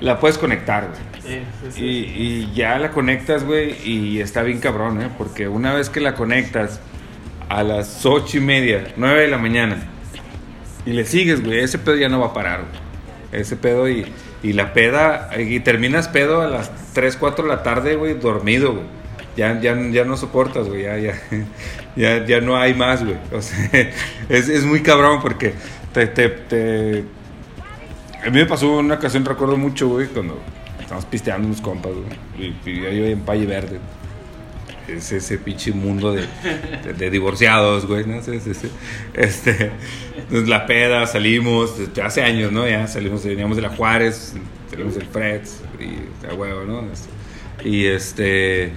la puedes conectar, güey. Y, y, ya la conectas, güey, y está bien cabrón, ¿eh? Porque una vez que la conectas a las ocho y media, nueve de la mañana, y le sigues, güey, ese pedo ya no va a parar, güey. Ese pedo y, y la peda, y terminas pedo a las 3, 4 de la tarde, güey, dormido, güey ya, ya, ya no soportas, güey, ya, ya, (laughs) ya, ya, no hay más, güey. O sea, (laughs) es, es muy cabrón porque te, te, te, A mí me pasó una ocasión, recuerdo mucho, güey, cuando estábamos pisteando unos compas, güey, y, yo en Palle Verde. Es ese pinche mundo de, de, divorciados, güey, ¿no? sé este, la peda, salimos, hace años, ¿no? Ya salimos, veníamos de la Juárez, salimos del Freds, y a huevo, ¿no? Y este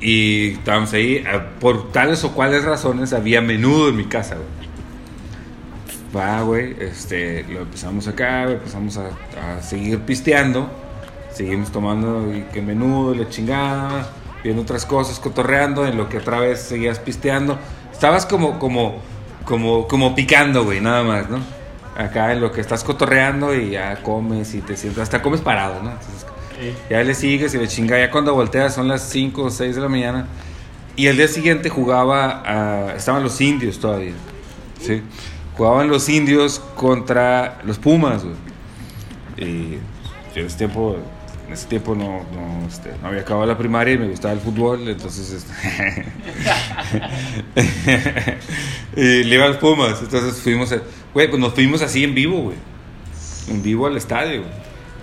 y estábamos ahí, por tales o cuales razones había menudo en mi casa, güey. Va, güey, este, lo empezamos acá, empezamos a, a, seguir pisteando, seguimos tomando y que menudo, la chingada, viendo otras cosas, cotorreando, en lo que otra vez seguías pisteando. Estabas como, como, como, como picando, güey, nada más, ¿no? Acá en lo que estás cotorreando y ya comes y te sientas, hasta comes parado, ¿no? Entonces, ya le sigues y le chinga. Ya cuando volteas son las 5 o 6 de la mañana. Y el día siguiente jugaba, a, estaban los indios todavía. ¿sí? Jugaban los indios contra los Pumas, güey. Y yo en ese tiempo, en ese tiempo no, no, este, no había acabado la primaria y me gustaba el fútbol, entonces... Este, (laughs) y le iba los Pumas, entonces fuimos... Güey, pues nos fuimos así en vivo, güey. En vivo al estadio,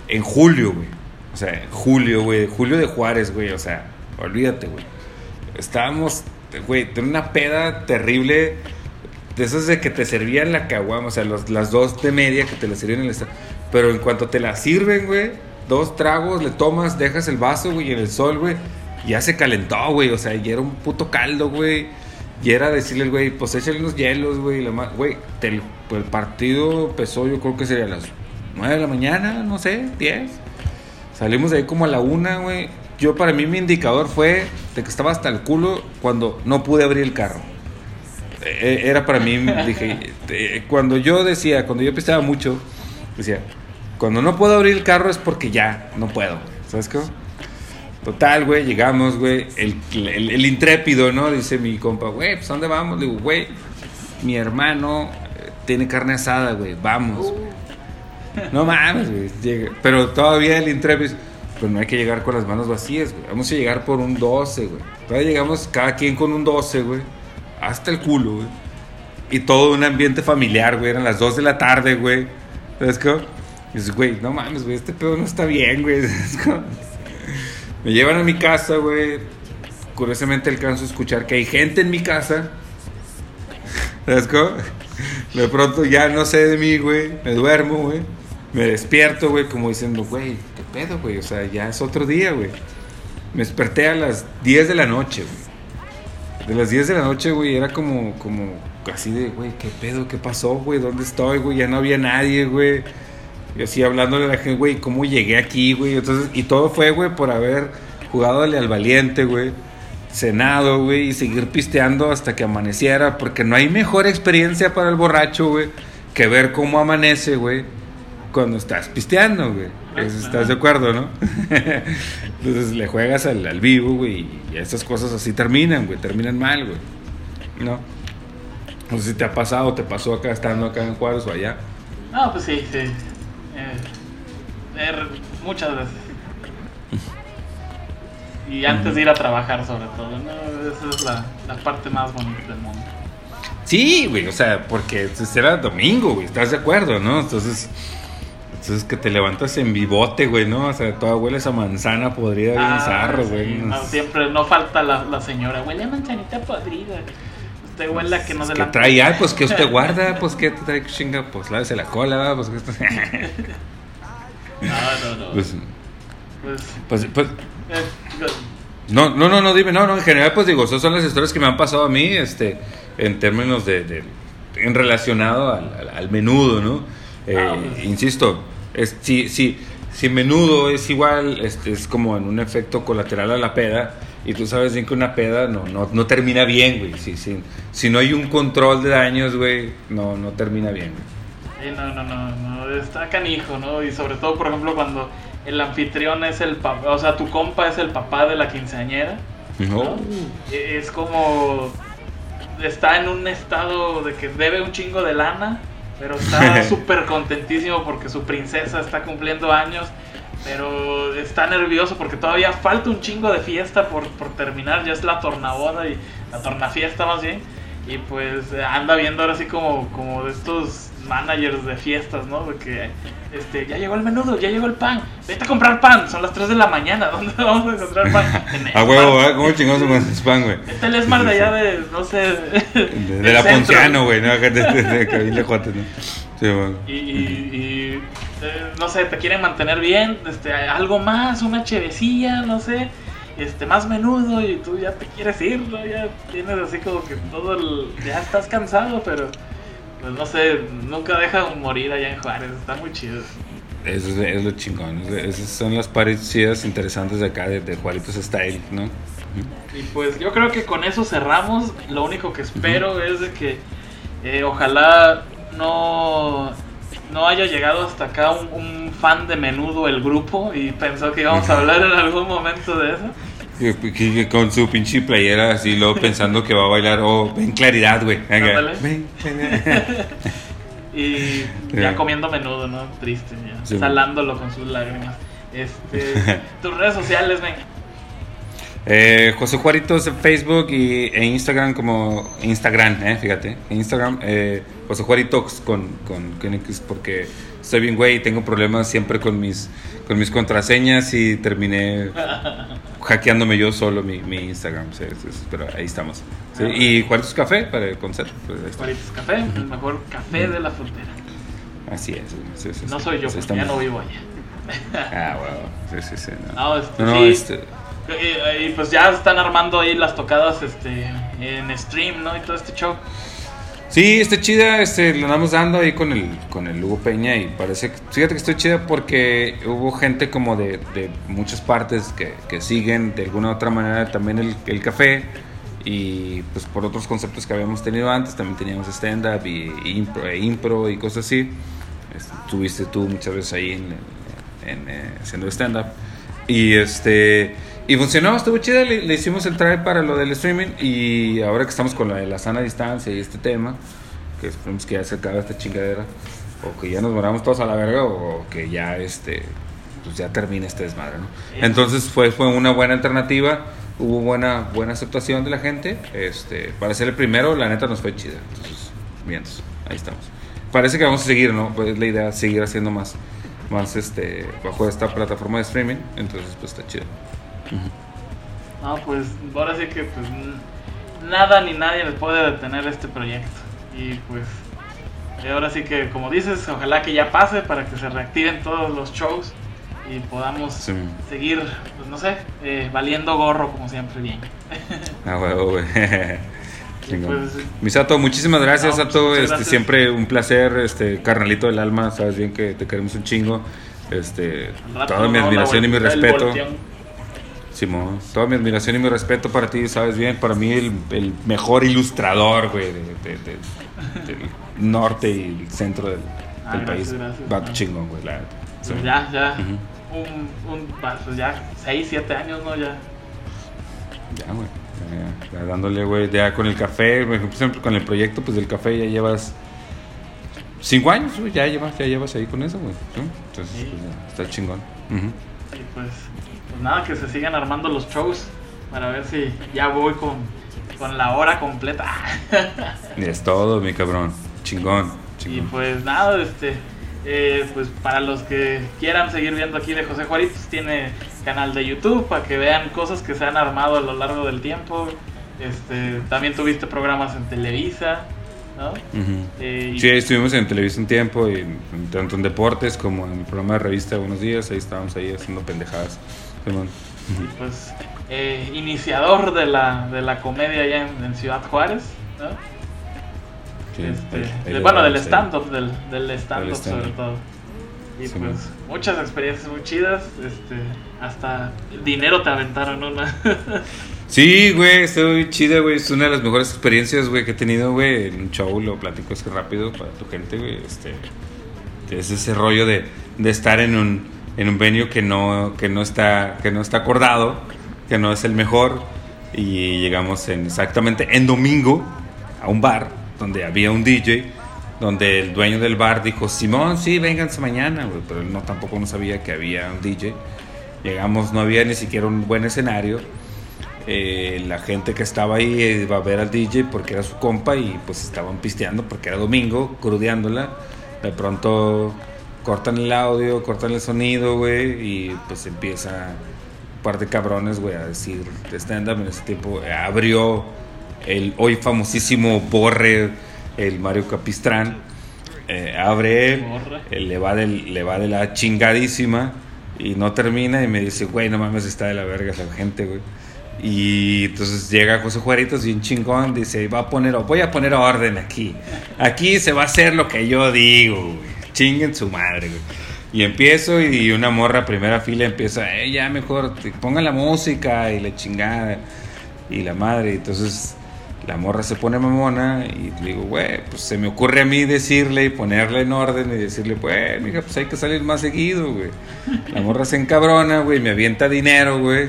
En julio, güey. O sea, julio, güey. Julio de Juárez, güey. O sea, olvídate, güey. Estábamos, güey, de una peda terrible. De esas de que te servían la caguama. O sea, las dos de media que te la sirven en el Pero en cuanto te la sirven, güey, dos tragos, le tomas, dejas el vaso, güey, en el sol, güey. Ya se calentó, güey. O sea, y era un puto caldo, güey. Y era decirle, güey, pues échale unos hielos, güey. Güey, el, el partido empezó, yo creo que sería a las 9 de la mañana, no sé, 10. Salimos de ahí como a la una, güey. Yo, para mí, mi indicador fue de que estaba hasta el culo cuando no pude abrir el carro. E, e, era para mí, dije, (laughs) eh, cuando yo decía, cuando yo pensaba mucho, decía, cuando no puedo abrir el carro es porque ya no puedo. ¿Sabes qué? Total, güey, llegamos, güey. El, intrépido, ¿no? Dice mi compa, güey, pues dónde vamos? digo, güey, mi hermano eh, tiene carne asada, güey, vamos. No mames, güey. Pero todavía el Intrepid, pues no hay que llegar con las manos vacías, güey. Vamos a llegar por un 12, güey. Todavía llegamos cada quien con un 12, güey. Hasta el culo, güey. Y todo un ambiente familiar, güey. Eran las 2 de la tarde, güey. ¿Sabes qué? Dices, güey, no mames, güey. Este pedo no está bien, güey. (laughs) Me llevan a mi casa, güey. Curiosamente alcanzo a escuchar que hay gente en mi casa. ¿Sabes qué? De pronto ya no sé de mí, güey. Me duermo, güey me despierto, güey, como diciendo, güey, ¿qué pedo, güey? O sea, ya es otro día, güey. Me desperté a las 10 de la noche, güey. De las 10 de la noche, güey, era como, como, así de, güey, ¿qué pedo? ¿Qué pasó, güey? ¿Dónde estoy, güey? Ya no había nadie, güey. Y así hablándole a la gente, güey, ¿cómo llegué aquí, güey? Entonces, y todo fue, güey, por haber jugado al valiente, güey. cenado, güey, y seguir pisteando hasta que amaneciera, porque no hay mejor experiencia para el borracho, güey, que ver cómo amanece, güey, cuando estás pisteando, güey. ¿Estás de acuerdo, no? (laughs) Entonces le juegas al, vivo, güey, y esas cosas así terminan, güey, terminan mal, güey. ¿No? No sé si te ha pasado, te pasó acá, estando acá en Juárez o allá. No, pues sí, sí. Eh, er, muchas veces. Y antes de ir a trabajar, sobre todo, ¿no? Esa es la, la parte más bonita del mundo. Sí, güey, o sea, porque era domingo, güey, ¿estás de acuerdo, no? Entonces, entonces que te levantas en vivote, güey, ¿no? O sea, toda huele esa manzana podrida bien ah, zarro, güey. no, siempre, no falta la, la señora, huele a manzanita podrida. Huele a que no se la... trae, ah, pues que usted (laughs) guarda, pues que te trae chinga, pues lávese la cola, pues que (laughs) no, no, no. Pues, pues, pues, pues no, no, no, no, dime, no, no, en general, pues digo, esas son las historias que me han pasado a mí, este, en términos de, en relacionado al, menudo, ¿no? Eh, ah, pues. Insisto, es, si, si, si menudo es igual, este, es como en un efecto colateral a la peda, y tú sabes bien que una peda no, no, no termina bien, güey. Si, si, si no hay un control de daños, güey, no, no termina bien. no, no, no, no, está canijo, ¿no? Y sobre todo, por ejemplo, cuando el anfitrión es el papá, o sea, tu compa es el papá de la quinceañera. No. E, es como está en un estado de que debe un chingo de lana, pero está (laughs) súper contentísimo porque su princesa está cumpliendo años, pero está nervioso porque todavía falta un chingo de fiesta por, por terminar, ya es la tornaboda y la tornafiesta más bien, y pues anda viendo ahora así como, como de estos managers de fiestas, ¿no? De que este, ya llegó el menudo, ya llegó el pan, vete a comprar pan, son las 3 de la mañana, (laughs) ¿dónde vamos a encontrar pan? a huevo, ¿eh? ¿cómo chingados se pan, güey? Este es Esmar de allá de, no sé, de, la Ponciano, güey, ¿no? De, de, de, Juárez, ¿no? Sí, bueno. Y, y, eh, no sé, te quieren mantener bien, este, algo más, una chevecilla, no sé este, más menudo y tú ya te quieres ir, ¿no? Ya tienes así como que todo el... Ya estás cansado, pero pues no sé, nunca deja morir allá en Juárez, está muy chido. Eso es, lo chingón, esas son las parecidas interesantes de acá, de, de Juaritos Style, ¿no? Y pues yo creo que con eso cerramos, lo único que espero es de que eh, ojalá no, no haya llegado hasta acá un, fan de menudo el grupo y pensó que íbamos a hablar en algún momento de eso. Con su pinche playera así, luego pensando que va a bailar, oh, ven claridad, güey. (laughs) y ya comiendo menudo, ¿no? Triste, ya. Salándolo con sus lágrimas. Este, (laughs) tus redes sociales, ven. Eh, José Juaritos en Facebook y en Instagram como Instagram, eh, fíjate, Instagram eh, José Juaritos con, con, con porque estoy bien güey y tengo problemas siempre con mis con mis contraseñas y terminé (laughs) hackeándome yo solo mi, mi Instagram, pero ahí estamos. Y Juaritos Café para el concepto. Pues Juaritos Café, el mejor café de la frontera. Así es. no soy yo, pues ya no vivo allá. ah, wow. Sí, sí, sí. No, no, este, y, pues ya están armando ahí las tocadas este, en stream, ¿no? Y todo este show. Sí, está chida, este, lo andamos dando ahí con el, con el Hugo Peña y parece, fíjate que estoy chida porque hubo gente como de, de muchas partes que, que, siguen de alguna u otra manera también el, el, café y pues por otros conceptos que habíamos tenido antes, también teníamos stand-up y, impro, e impro y cosas así. Estuviste tú muchas veces ahí en, en, eh, haciendo stand-up y este... Y funcionó, estuvo chida, le, hicimos el try para lo del streaming y ahora que estamos con la la sana distancia y este tema, que esperemos que ya se acabe esta chingadera, o que ya nos moramos todos a la verga, o que ya este pues ya termine este desmadre, ¿no? Entonces fue, fue una buena alternativa, hubo buena, buena aceptación de la gente, este, para ser el primero, la neta nos fue chida, entonces, bien, ahí estamos. Parece que vamos a seguir, ¿no? Pues la idea seguir haciendo más, más este, bajo esta plataforma de streaming, entonces pues está chido. No, pues ahora sí que pues nada ni nadie les puede detener este proyecto. Y pues ahora sí que como dices, ojalá que ya pase para que se reactiven todos los shows y podamos seguir, pues no sé, eh, valiendo gorro como siempre bien. (laughs) Ah, huevo, güey. (laughs) Pues, Misato, muchísimas gracias, a Sato. Este, siempre un placer, este carnalito del alma. Sabes bien que te queremos un chingo. Este, toda mi admiración y mi respeto. Simón, toda mi admiración y mi respeto para ti, sabes bien, para mí el, el mejor ilustrador, güey, de, del norte y el centro del, ah, país. Va chingón, güey, la pues Ya, ya. un, un, pues ya 6, 7 años, ¿no? Ya. Ya, güey. Ya, dándole, güey, ya con el café, por ejemplo, con el proyecto, pues del café ya llevas 5 años, güey, ya llevas, ya llevas ahí con eso, güey. Entonces, pues, está chingón. Y pues pues nada, que se sigan armando los shows para ver si ya voy con, con la hora completa. (laughs) es todo, mi cabrón. Chingón, Y pues nada, este, eh, pues para los que quieran seguir viendo aquí de José Juaritos, tiene canal de YouTube para que vean cosas que se han armado a lo largo del tiempo. Este, también tuviste programas en Televisa, ¿no? Eh, sí, estuvimos en Televisa un tiempo, y, tanto en deportes como en el programa de revista Buenos Días, ahí estábamos ahí haciendo pendejadas pues eh, iniciador de la, de la comedia allá en, Ciudad Juárez, este, bueno, del stand-up, del, del stand-up sobre todo. Y pues muchas experiencias muy chidas, este, hasta dinero te aventaron una. (laughs) sí, güey, estoy chida, güey, es una de las mejores experiencias, güey, que he tenido, güey, en un show, lo platico así rápido para tu gente, güey, este, es ese rollo de, de estar en un en un venue que no, que no, está, que no está acordado, que no es el mejor. Y llegamos en, exactamente en domingo a un bar donde había un DJ, donde el dueño del bar dijo, Simón, sí, vénganse mañana, pero él no, tampoco no sabía que había un DJ. Llegamos, no había ni siquiera un buen escenario. Eh, la gente que estaba ahí iba a ver al DJ porque era su compa y pues estaban pisteando porque era domingo, crudeándola. De pronto cortan el audio, cortan el sonido, güey, y pues empieza un par de cabrones, güey, a decir stand-up. En ese tiempo abrió el hoy famosísimo Borre, el Mario Capistrán. Eh, abre él, le, va le va de la chingadísima y no termina y me dice, güey, no mames, está de la verga esa gente, güey. Y entonces llega José Juaritos y un chingón dice, va a poner, voy a poner orden aquí. Aquí se va a hacer lo que yo digo, güey chinguen su madre, güey. Y empiezo y una morra primera fila empieza, eh, ya mejor, pongan la música y la chingada. Y la madre, entonces la morra se pone mamona y digo, güey, pues se me ocurre a mí decirle y ponerle en orden y decirle, pues, mija, pues hay que salir más seguido, güey. La morra se encabrona, güey, me avienta dinero, güey.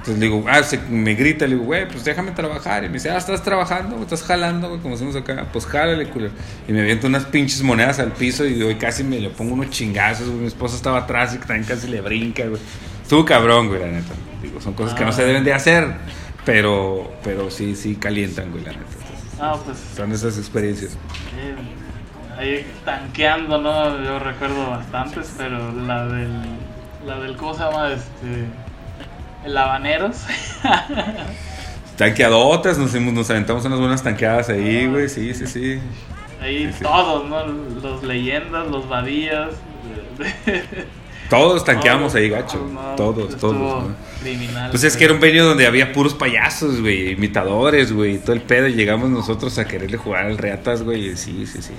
Entonces le digo, ah, se, me grita, le digo, güey, pues déjame trabajar. Y me dice, ah, estás trabajando, estás jalando, güey, como decimos acá. Pues jálale, culero. Y me avienta unas pinches monedas al piso y hoy casi me le pongo unos chingazos, güey. Mi esposa estaba atrás y también casi le brinca, güey. Estuvo cabrón, güey, la neta. Digo, son cosas que no se deben de hacer, pero, pero sí, sí calientan, güey, la neta. ah, pues. Son esas experiencias. ahí tanqueando, ¿no? Yo recuerdo bastantes, pero la del, la del, ¿cómo se llama? Este el Habaneros. (laughs) Tanqueadotas, nos, nos aventamos unas buenas tanqueadas ahí, güey, sí, sí, sí. Ahí todos, ¿no? Los leyendas, los vadías. Todos tanqueamos ahí, gacho. todos, todos. pues es que era un venio donde había puros payasos, güey, imitadores, güey, todo el pedo. Y llegamos nosotros a quererle jugar al Reatas, güey. Sí, sí, sí.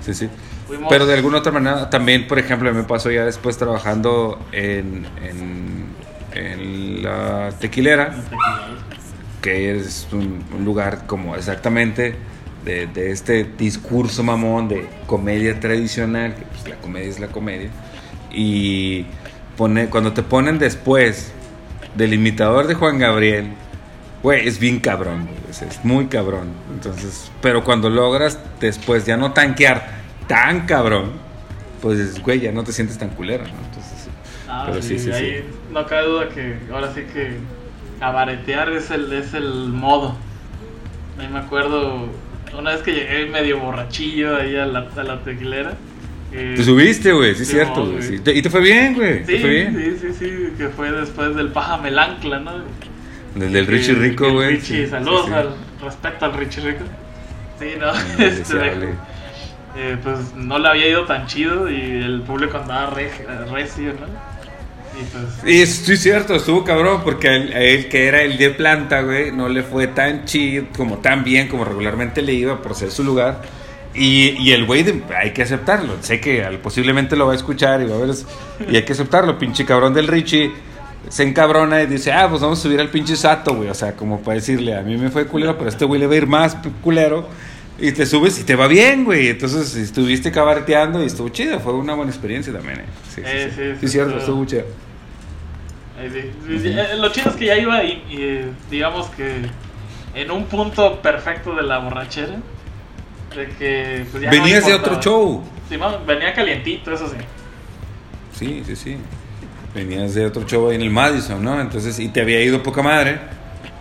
Sí, sí. Pero de alguna otra manera, también, por ejemplo, me pasó ya después trabajando en en la tequilera, que es un, lugar como exactamente de, este discurso mamón de comedia tradicional, que pues la comedia es la comedia, y pone, cuando te ponen después del imitador de Juan Gabriel, güey, es bien cabrón, es, muy cabrón. Entonces, pero cuando logras después ya no tanquear tan cabrón, pues, güey, ya no te sientes tan culero, Entonces, Ah, sí, sí, ahí no cabe duda que ahora sí que cabaretear es el, es el modo. A me acuerdo una vez que llegué medio borrachillo ahí a la, a la tequilera. te subiste, güey, sí es cierto. Y te fue bien, güey. Sí, sí, sí, sí, que fue después del paja melancla, ¿no? Del, del Richie Rico, güey. Richie, saludos al respecto al Richie Rico. Sí, no, (laughs) este, eh, pues no le había ido tan chido y el público andaba recio, ¿no? Y es cierto, estuvo cabrón, porque él, que era el de planta, güey, no le fue tan chido, como tan bien como regularmente le iba por ser su lugar. Y, y el güey, hay que aceptarlo. Sé que posiblemente lo va a escuchar y va a ver. Y hay que aceptarlo, pinche cabrón del Richie. se encabrona y dice, ah, pues vamos a subir al pinche Sato, güey. O sea, como para decirle, a mí me fue culero, pero a este güey le va a ir más culero. Y te subes y te va bien, güey. Entonces estuviste cabareteando y estuvo chido. Fue una buena experiencia también, ¿eh? Sí, sí, sí. sí, sí, cierto, estuvo chido. Eh, lo chido es que ya iba y, y, digamos que en un punto perfecto de la borrachera. De que pues ya Venías de otro show. Sí, venía calientito, eso sí. Sí, sí, sí. Venías de otro show ahí en el Madison, ¿no? Entonces, y te había ido poca madre.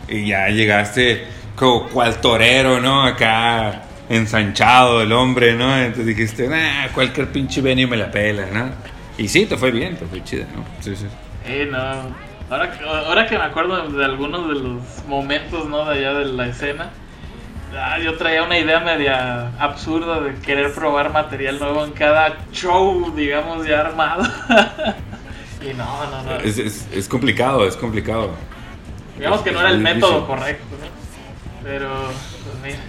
Y ya llegaste como cual torero, ¿no? Acá ensanchado el hombre, ¿no? Entonces dijiste, nah, cualquier pinche venio me la pela, ¿no? Y sí, te fue bien, te fue chida, ¿no? Sí, sí. Eh, no. Ahora, ahora que me acuerdo de algunos de los momentos, ¿no? De allá de la escena. Ah, yo traía una idea media absurda de querer probar material nuevo en cada show, digamos, ya armado. (laughs) y no, no, no. Es, es, es, complicado, es complicado. Digamos que no era el método correcto, ¿no? Pero, pues mira.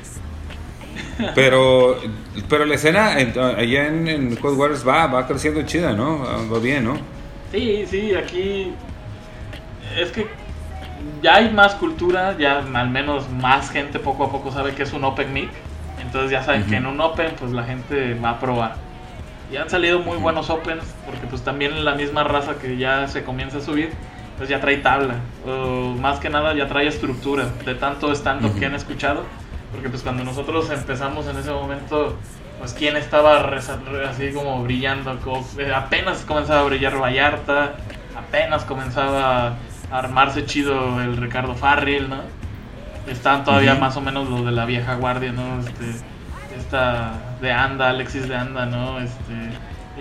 (laughs) Pero, pero la escena allá en, en Cold Wars va, va creciendo chida, ¿no? Va bien, ¿no? Sí, sí, aquí es que ya hay más cultura, ya al menos más gente poco a poco sabe que es un Open Mic. Entonces ya saben que en un Open pues la gente va a probar. Y han salido muy buenos Opens porque pues también la misma raza que ya se comienza a subir pues ya trae tabla. O más que nada ya trae estructura de tanto stand-up que han escuchado. Porque pues cuando nosotros empezamos en ese momento pues quién estaba así como brillando, eh, apenas comenzaba a brillar Vallarta, apenas comenzaba a armarse chido el Ricardo Farril, ¿no? Estaban todavía más o menos los de la vieja guardia, ¿no? Este, esta de Anda, Alexis de Anda, ¿no? Este,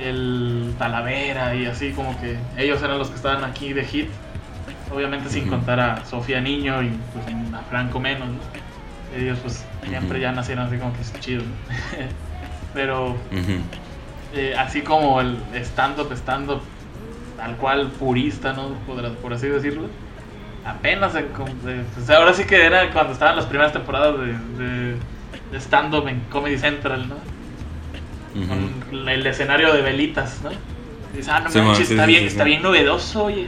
el Talavera y así como que ellos eran los que estaban aquí de hit. Obviamente sin contar a Sofía Niño y pues, a Franco menos, ¿no? Ellos pues siempre ya nacieron así como que es chido, ¿no? (laughs) Pero eh, así como el stand-up, stand-up, tal cual purista, ¿no? Por, así decirlo. Apenas, pues ahora sí que era cuando estaban las primeras temporadas de, de, stand-up en Comedy Central, ¿no? Con el escenario de velitas, ¿no? dices, ah, no manches, está, bien, está bien novedoso, oye.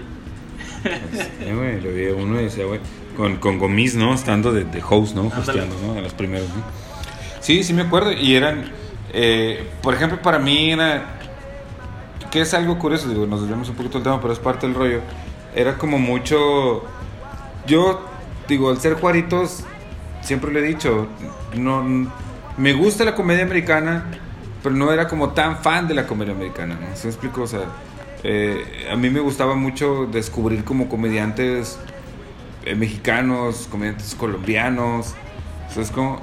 Sí, güey, lo vi uno y decía, güey, con, con Gomis, ¿no? Estando de, de host, ¿no? Hosteando, ¿no? En los primeros, ¿no? Sí, sí me acuerdo. Y eran eh, por ejemplo, para mí era. Que es algo curioso, digo, nos desviamos un poquito del tema, pero es parte del rollo. Era como mucho. Yo, digo, al ser Juaritos, siempre le he dicho, no. Me gusta la comedia americana, pero no era como tan fan de la comedia americana, ¿no? ¿Se explico? O sea, eh, a mí me gustaba mucho descubrir como comediantes eh, mexicanos, comediantes colombianos, o es como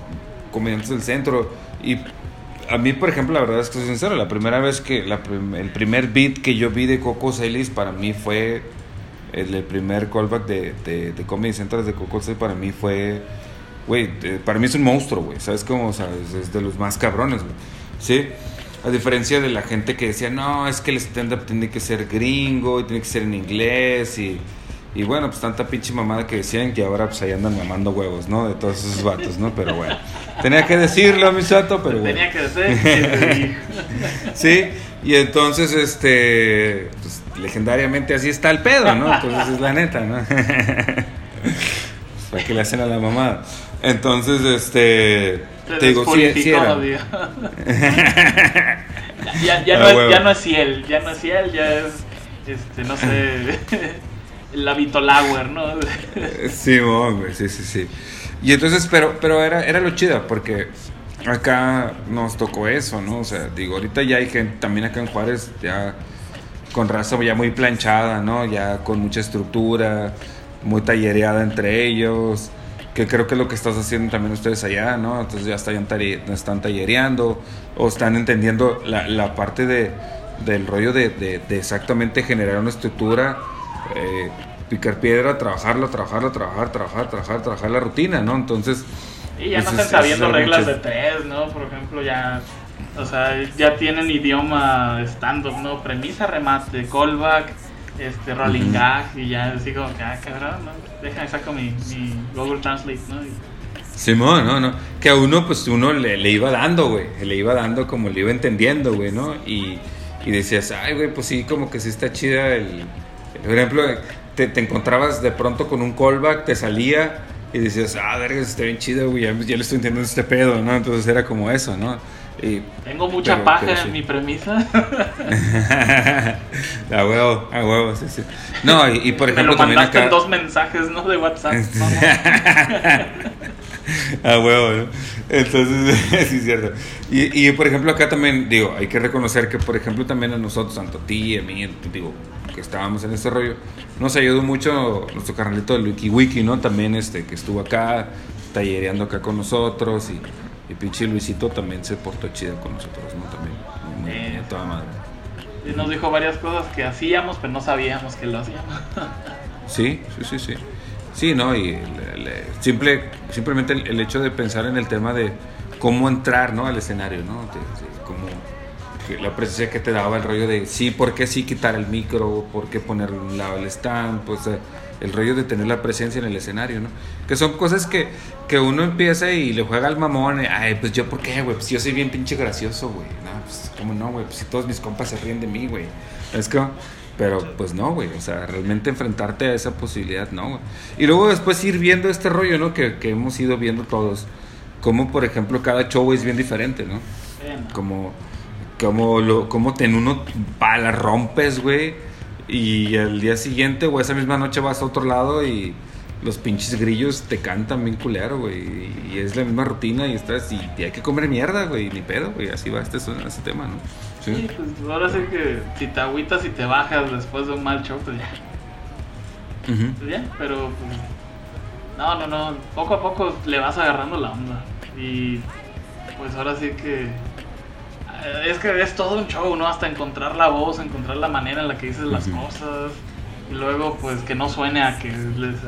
comediantes del centro. Y a mí, por ejemplo, la verdad es que soy sincero, la primera vez que, el primer beat que yo vi de Coco Celis para mí fue, el, primer callback de, de, Comedy Central de Coco Celis para mí fue, güey, para mí es un monstruo, güey, ¿sabes cómo? O sea, es, de los más cabrones, güey, ¿sí? A diferencia de la gente que decía, no, es que el stand-up tiene que ser gringo y tiene que ser en inglés y y bueno, pues tanta pinche mamada que decían que ahora pues ahí andan mamando huevos, ¿no? De todos esos vatos, ¿no? Pero bueno, tenía que decirlo, mi sato, pero bueno. Tenía que decir. (laughs) sí, y entonces, este, pues legendariamente así está el pedo, ¿no? Entonces es la neta, ¿no? (laughs) para que le hacen a la mamada. Entonces, este, te digo, sí, sí era. (laughs) ya, ya, no es, ya no es Ciel, ya no es Ciel, ya es, este, no sé... la Vitolauer, ¿no? sí, hombre, sí, sí, sí. Y entonces, pero, pero era, era lo chido, porque acá nos tocó eso, ¿no? O sea, digo, ahorita ya hay gente, también acá en Juárez, ya con raza ya muy planchada, ¿no? Ya con mucha estructura, muy tallereada entre ellos, que creo que es lo que estás haciendo también ustedes allá, ¿no? Entonces ya están, están tallereando o están entendiendo la, la parte de, del rollo de, de, de exactamente generar una estructura eh, picar piedra, trabajarlo, trabajarlo, trabajar, trabajar, trabajar, trabajar la rutina, ¿no? Entonces... Y ya no están sabiendo reglas de tres, ¿no? Por ejemplo, ya... O sea, ya tienen idioma stand-up, ¿no? Premisa, remate, callback, este, rolling gag, y ya así como que, ah, cabrón, ¿no? Déjame saco mi, mi Google Translate, ¿no? Simón, no, no. Que a uno, pues uno le, le iba dando, güey. Le iba dando como le iba entendiendo, güey, ¿no? Y, y decías, ay, güey, pues sí, como que sí está chida el, por ejemplo, te, te, encontrabas de pronto con un callback, te salía y decías, ah, verga, está bien chido, güey, ya, ya, le estoy entendiendo este pedo, ¿no? Entonces era como eso, ¿no? Y, Tengo mucha paja en mi premisa. (laughs) a huevo, a huevo, sí, sí. No, y, por ejemplo Me lo también acá... dos mensajes, ¿no? De WhatsApp. (laughs) (laughs) a huevo, ¿no? Entonces, (laughs) sí, es cierto. Y, y, por ejemplo, acá también, digo, hay que reconocer que, por ejemplo, también a nosotros, tanto a ti y a mí, digo, que estábamos en este rollo, nos ayudó mucho nuestro carnalito del WikiWiki, ¿no? También, este, que estuvo acá, tallereando acá con nosotros y, y pinche Luisito también se portó chido con nosotros, ¿no? También, muy, eh, toda madre. Nos dijo varias cosas que hacíamos, pero no sabíamos que lo hacíamos. sí, sí, sí, sí. Sí, ¿no? Y simple, simplemente el, hecho de pensar en el tema de cómo entrar, ¿no? Al escenario, ¿no? como la presencia que te daba el rollo de, sí, ¿por qué sí quitar el micro? ¿Por qué poner un lado el stand? Pues eh, el rollo de tener la presencia en el escenario, ¿no? Que son cosas que, que uno empieza y le juega al mamón, ay, pues yo, ¿por qué, güey? Pues yo soy bien pinche gracioso, güey. No, pues, ¿cómo no, güey? Pues si todos mis compas se ríen de mí, güey. Es que pero pues no, güey, o sea, realmente enfrentarte a esa posibilidad, no, güey. Y luego después ir viendo este rollo, ¿no? Que, que hemos ido viendo todos. Como, por ejemplo, cada show es bien diferente, ¿no? Como, como, lo, como te en uno la rompes, güey. Y al día siguiente o esa misma noche vas a otro lado y los pinches grillos te cantan bien culero, güey. Y es la misma rutina y estás, y, hay que comer mierda, güey, ni pedo, güey. Así va este, este tema, ¿no? Sí, pues ahora sí que si te agüitas y te bajas después de un mal show, pues ya. Pues ya, pero pues, no, no, no, poco a poco le vas agarrando la onda. Y pues ahora sí que eh, es que es todo un show, ¿no? Hasta encontrar la voz, encontrar la manera en la que dices las cosas. Y luego, pues que no suene a que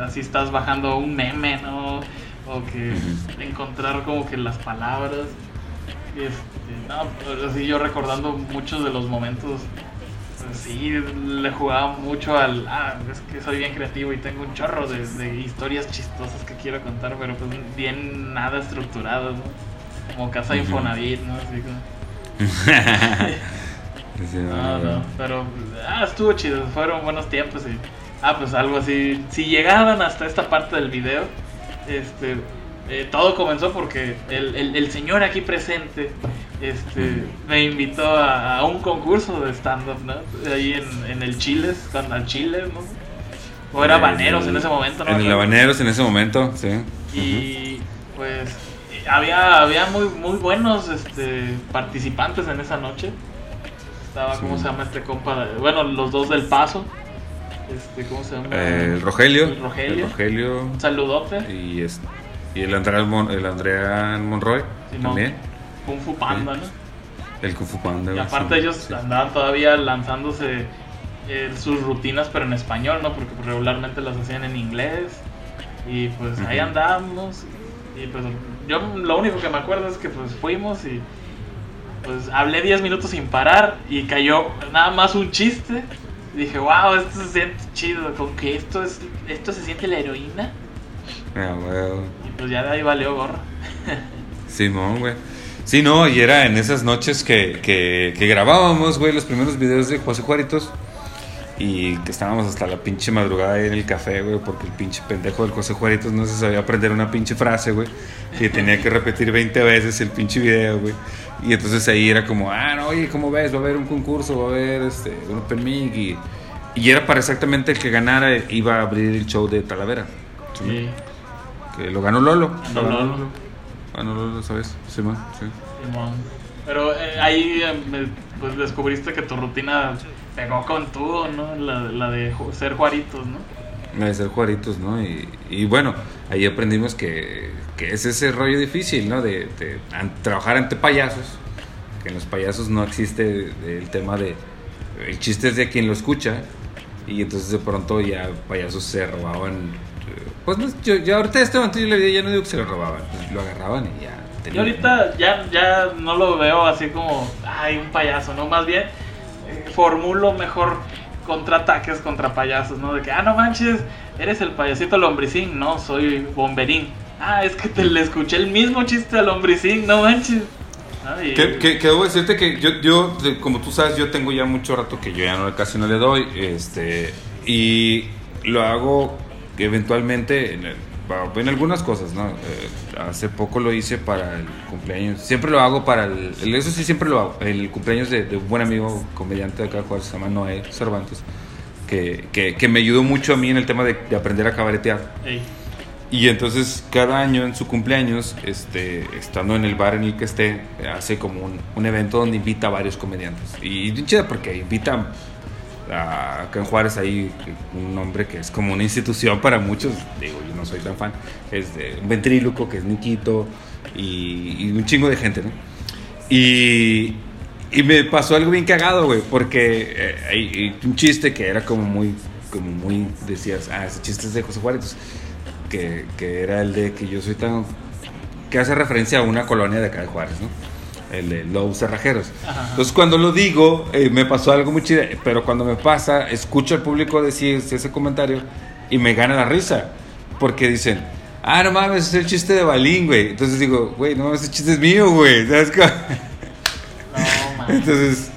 así estás bajando un meme, ¿no? O que encontrar como que las palabras. Este, no, pues, así yo recordando muchos de los momentos, pues sí, le jugaba mucho al, ah, es que soy bien creativo y tengo un chorro de, historias chistosas que quiero contar, pero pues bien nada estructuradas, Como Casa Infonavit, ¿no? Así (laughs) no, no, pero ah, estuvo chido, fueron buenos tiempos y ah, pues algo así, si llegaban hasta esta parte del video, este, eh, todo comenzó porque el, el, señor aquí presente este, me invitó a, un concurso de stand-up, ¿no? Ahí en, en el Chiles, al Chile, ¿no? O era Habaneros en ese momento, ¿no? En el Habaneros en ese momento, sí. Y pues había, había muy, muy buenos este, participantes en esa noche. Estaba, ¿cómo se llama este compa? Bueno, los dos del Paso. Este, ¿Cómo se llama? el Rogelio. El Rogelio. El Rogelio. Un saludote. Y este y el Andrea, el Andrea Monroy también. Kung Fu Panda, ¿no? El Kung Fu Panda. Y aparte ellos andaban todavía lanzándose eh, sus rutinas, pero en español, ¿no? Porque regularmente las hacían en inglés. Y pues ahí andamos. Y pues yo lo único que me acuerdo es que pues fuimos y pues hablé 10 minutos sin parar y cayó nada más un chiste. Y dije, wow, esto se siente chido, con que esto es esto se siente la heroína. Ah, pues ya de ahí valió gorra. Simón, güey. Sí, no, y era en esas noches que, que, que grabábamos, güey, los primeros videos de José Juaritos. Y que estábamos hasta la pinche madrugada ahí en el café, güey, porque el pinche pendejo del José Juaritos no se sabía aprender una pinche frase, güey. Y tenía que repetir 20 veces el pinche video, güey. Y entonces ahí era como, ah, no, oye, ¿cómo ves? Va a haber un concurso, va a haber este, un Open Mic. Y, y era para exactamente el que ganara, iba a abrir el show de Talavera. Sí que lo ganó Lolo. Ganó Lolo. Ganó Lolo, ¿sabes? Simón, sí. Simón. Pero eh, ahí eh, pues descubriste que tu rutina pegó con todo, ¿no? La, la, de ser Juaritos, ¿no? La de ser Juaritos, ¿no? Y, y bueno, ahí aprendimos que, que, es ese rollo difícil, ¿no? De, de trabajar ante payasos. Que en los payasos no existe el tema de. El chiste es de quien lo escucha. Y entonces de pronto ya payasos se robaban pues no, yo, yo ahorita este momento yo le ya no digo que se lo robaban, pues lo agarraban y ya. Yo ahorita ya, ya no lo veo así como, ay, un payaso, ¿no? Más bien eh, formulo mejor contraataques contra payasos, ¿no? De que, ah, no manches, eres el payasito lombricín, no, soy bomberín. Ah, es que te le escuché el mismo chiste al lombricín, no manches. Que, que, debo decirte que yo, yo, como tú sabes, yo tengo ya mucho rato que yo ya no, casi no le doy, este, y lo hago eventualmente en, en algunas cosas, ¿no? Eh, hace poco lo hice para el cumpleaños. Siempre lo hago para el. Eso sí, siempre lo hago. El cumpleaños de, un buen amigo comediante de acá, se llama Noé Cervantes, que, que, que, me ayudó mucho a mí en el tema de, aprender a cabaretear. Y entonces cada año en su cumpleaños, este, estando en el bar en el que esté, hace como un, un evento donde invita a varios comediantes. Y chido porque invita acá en Juárez hay un hombre que es como una institución para muchos, digo, yo no soy tan fan, es de un ventríloco que es Niquito y, un chingo de gente, ¿no? Y, y me pasó algo bien cagado, güey, porque eh, hay, un chiste que era como muy, como muy, decías, ah, ese chiste es de José Juárez, que, que era el de que yo soy tan, que hace referencia a una colonia de acá de Juárez, ¿no? El de los cerrajeros. Entonces cuando lo digo, eh, me pasó algo muy chido, pero cuando me pasa, escucho al público decir ese comentario y me gana la risa, porque dicen, ah, no mames, es el chiste de Balín, güey. Entonces digo, güey, no, ese chiste es mío, güey. ¿Sabes qué? (laughs) No, mames. Entonces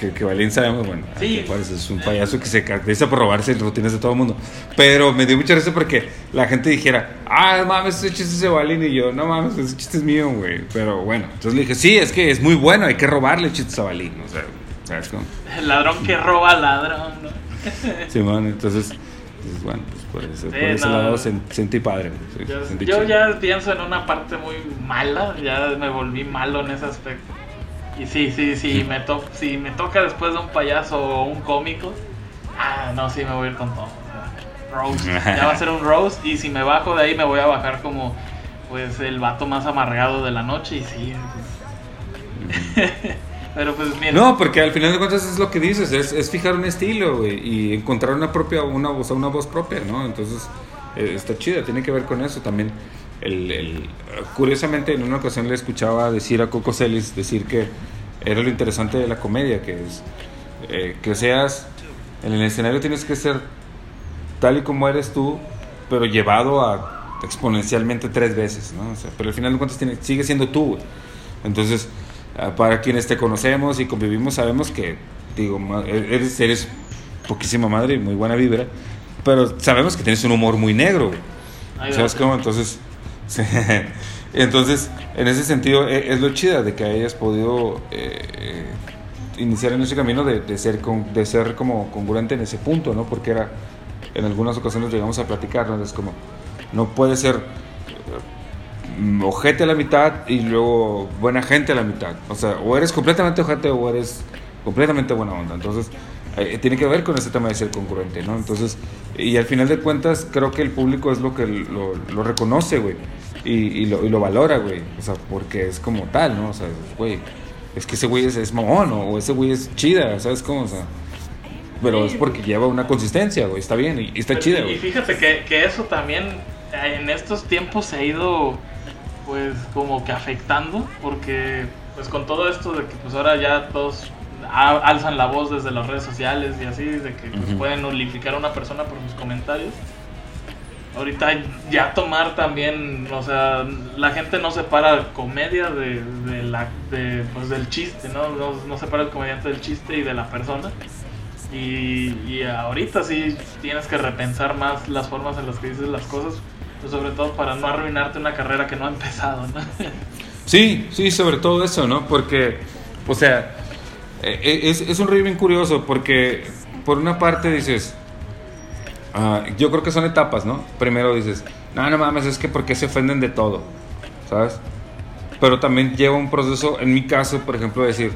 que, que Valín sabemos, bueno, sí. es un payaso que se caracteriza por robarse rutinas de todo el mundo. Pero me dio mucha risa porque la gente dijera, ah, mames, ese chiste es de Balín. Y yo, no mames, ese chiste es mío, güey. Pero bueno, entonces le dije, sí, es que es muy bueno, hay que robarle chistes a Balín. O sea, ¿sabes cómo? El ladrón que roba ladrón, ¿no? (laughs) sí, man, entonces, pues, bueno, pues por, ese, por ese lado sentí padre. yo ya pienso en una parte muy mala, ya me volví malo en ese aspecto. Y sí, sí, sí, me to si me toca después de un payaso o un cómico, ah, no, sí me voy a ir con todo. Rose, ya va a ser un Rose y si me bajo de ahí me voy a bajar como pues el vato más amargado de la noche y sí. Pues. (laughs) Pero pues mira. No, porque al final de cuentas es lo que dices, es, es fijar un estilo, güey, y encontrar una propia, una voz, una voz propia, ¿no? Entonces, eh, está chida, tiene que ver con eso también. El, curiosamente, en una ocasión le escuchaba decir a Coco Celis decir que era lo interesante de la comedia, que es eh, que seas en el escenario tienes que ser tal y como eres tú, pero llevado a exponencialmente tres veces, ¿no? pero al final de cuentas sigue siendo tú. Entonces, ah, para quienes te conocemos y convivimos, sabemos que, digo, eres, eres poquísima madre y muy buena vibra, pero sabemos que tienes un humor muy negro. ¿Sabes cómo? Entonces, (laughs) Entonces, en ese sentido, e, es lo chida de que hayas podido eh, iniciar en ese camino de, ser, de ser como congruente en ese punto, ¿no? Porque era, en algunas ocasiones llegamos a platicar, ¿no? Es como, no puede ser eh, ojete a la mitad y luego buena gente a la mitad. O sea, o eres completamente ojete o eres completamente buena onda. Entonces, eh, tiene que ver con ese tema de ser congruente, ¿no? Entonces, y al final de cuentas, creo que el público es lo que lo reconoce, güey y, lo, y lo valora, güey. O sea, porque es como tal, ¿no? O sea, güey, es que ese güey es, es o ese güey es chida, ¿sabes cómo? O sea, pero es porque lleva una consistencia, güey, está bien, y, está chida, güey. Y fíjate que, que eso también eh, en estos tiempos se ha ido, pues, como que afectando, porque, pues, con todo esto de que, pues, ahora ya todos alzan la voz desde las redes sociales y así, de que pues, pueden nulificar a una persona por sus comentarios ahorita ya tomar también, o sea, la gente no separa comedia de, la, de, pues, del chiste, ¿no? ¿no? separa el comediante del chiste y de la persona. Y, y, ahorita sí tienes que repensar más las formas en las que dices las cosas, pues sobre todo para no arruinarte una carrera que no ha empezado, ¿no? (laughs) Sí, sí, sobre todo eso, ¿no? Porque, o sea, e, e, es, es un río bien curioso porque por una parte dices, Ah, yo creo que son etapas, ¿no? Primero dices, no, no mames, es que porque se ofenden de todo, ¿sabes? Pero también lleva un proceso, en mi caso, por ejemplo, decir,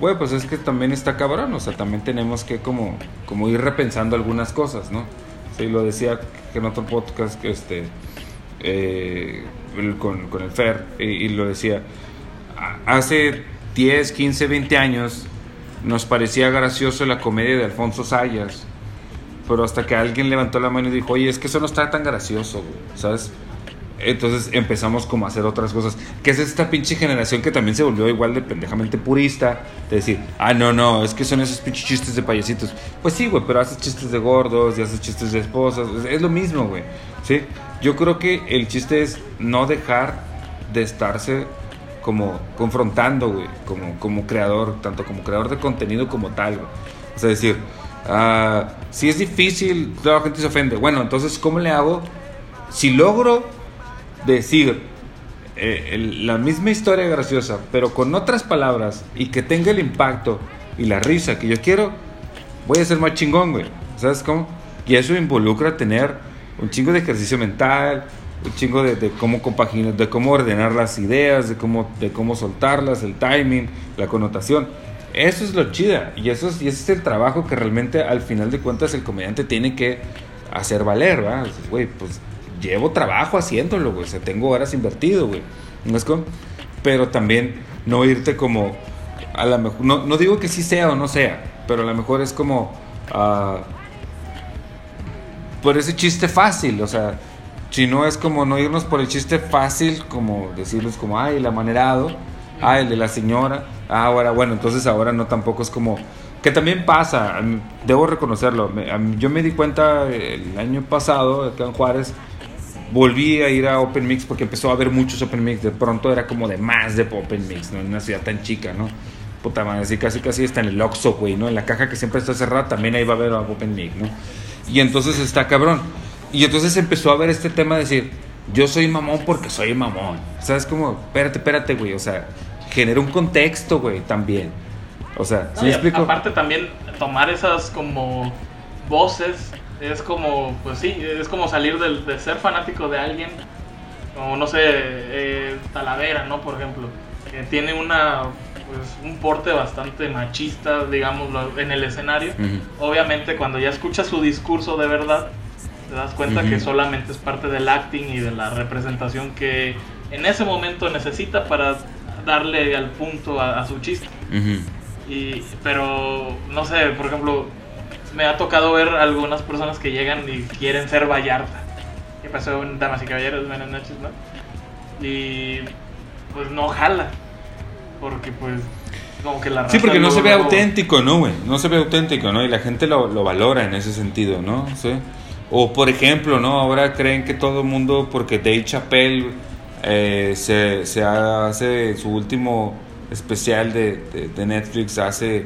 güey, pues es que también está cabrón, o sea, también tenemos que como, como ir repensando algunas cosas, ¿no? Sí, lo decía en otro podcast que este, eh, con, con, el Fer, y, y lo decía, hace 10, 15, 20 años nos parecía gracioso la comedia de Alfonso Sayas pero hasta que alguien levantó la mano y dijo, oye, es que eso no está tan gracioso, ¿sabes? Entonces empezamos como a hacer otras cosas. Que es esta pinche generación que también se volvió igual de pendejamente purista. De decir, ah, no, no, es que son esos pinches chistes de payasitos. Pues sí, güey, pero haces chistes de gordos y haces chistes de esposas. Es lo mismo, güey. ¿Sí? Yo creo que el chiste es no dejar de estarse como confrontando, güey. Como, como creador, tanto como creador de contenido como tal, güey. O sea, decir, ah si es difícil, toda la gente se ofende. Bueno, entonces, ¿cómo le hago? Si logro decir eh, la misma historia graciosa, pero con otras palabras y que tenga el impacto y la risa que yo quiero, voy a ser más chingón, güey. ¿Sabes cómo? Y eso involucra tener un chingo de ejercicio mental, un chingo de, cómo compaginar, de cómo ordenar las ideas, de cómo, de cómo soltarlas, el timing, la connotación. Eso es lo chida y eso es, ese es el trabajo que realmente al final de cuentas el comediante tiene que hacer valer, ¿verdad? Güey, pues llevo trabajo haciéndolo, güey, o sea, tengo horas invertido, güey. ¿No es como? Pero también no irte como a la mejor, no, no, digo que sí sea o no sea, pero a lo mejor es como uh, por ese chiste fácil, o sea, si no es como no irnos por el chiste fácil, como decirles como, ay, el amanerado, ah, el de la señora, ah, ahora, bueno, entonces ahora no tampoco es como, que también pasa, debo reconocerlo, yo me di cuenta el año pasado, acá en Juárez, volví a ir a Open Mix porque empezó a haber muchos Open Mix, de pronto era como de más de Open Mix, ¿no? En una ciudad tan chica, ¿no? Puta madre, así casi casi está en el Oxxo, güey, ¿no? En la caja que siempre está cerrada también ahí va a haber Open Mix, ¿no? Y entonces está cabrón. Y entonces empezó a ver este tema de decir, yo soy mamón porque soy mamón. ¿Sabes cómo? Espérate, espérate, güey. O sea, genera un contexto, güey, también. O sea, ¿sí me explico? Aparte también tomar esas como voces es como, pues sí, es como salir de, ser fanático de alguien, como no sé, eh, Talavera, ¿no? Por ejemplo, que tiene una pues, un porte bastante machista, digámoslo, en el escenario. Obviamente cuando ya escuchas su discurso de verdad, te das cuenta que solamente es parte del acting y de la representación que en ese momento necesita para darle al punto a, su chiste. y, pero, no sé, por ejemplo, me ha tocado ver algunas personas que llegan y quieren ser Vallarta. Que pasó en Damas y Caballeros, buenas noches, ¿no? Y pues no jala. Porque pues como que la Sí, porque no se ve auténtico, ¿no, güey? No se ve auténtico, ¿no? Y la gente lo, lo valora en ese sentido, ¿no? ¿Sí? O por ejemplo, ¿no? Ahora creen que todo el mundo, porque Dave Chappelle eh, se, se, hace su último especial de, de, Netflix, hace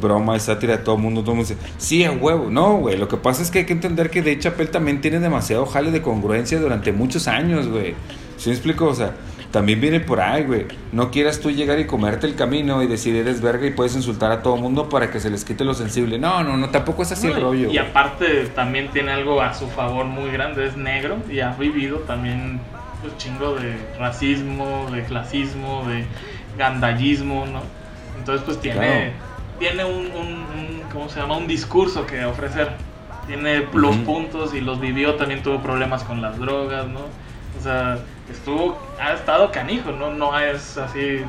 broma de sátira, todo el mundo, todo el mundo dice, sí, a huevo. No, güey, lo que pasa es que hay que entender que Dave Chappelle también tiene demasiado jale de congruencia durante muchos años, güey. ¿Sí me explico? O sea, también viene por ahí, güey. No quieras tú llegar y comerte el camino y decir eres verga y puedes insultar a todo mundo para que se les quite lo sensible. No, no, no, tampoco es así el rollo. Y aparte también tiene algo a su favor muy grande, es negro y ha vivido también pues chingo de racismo, de clasismo, de gandallismo, ¿no? Entonces pues tiene, tiene un, un, ¿cómo se llama? Un discurso que ofrecer. Tiene los puntos y los vivió, también tuvo problemas con las drogas, ¿no? O sea, estuvo, ha estado canijo, ¿no? No es así,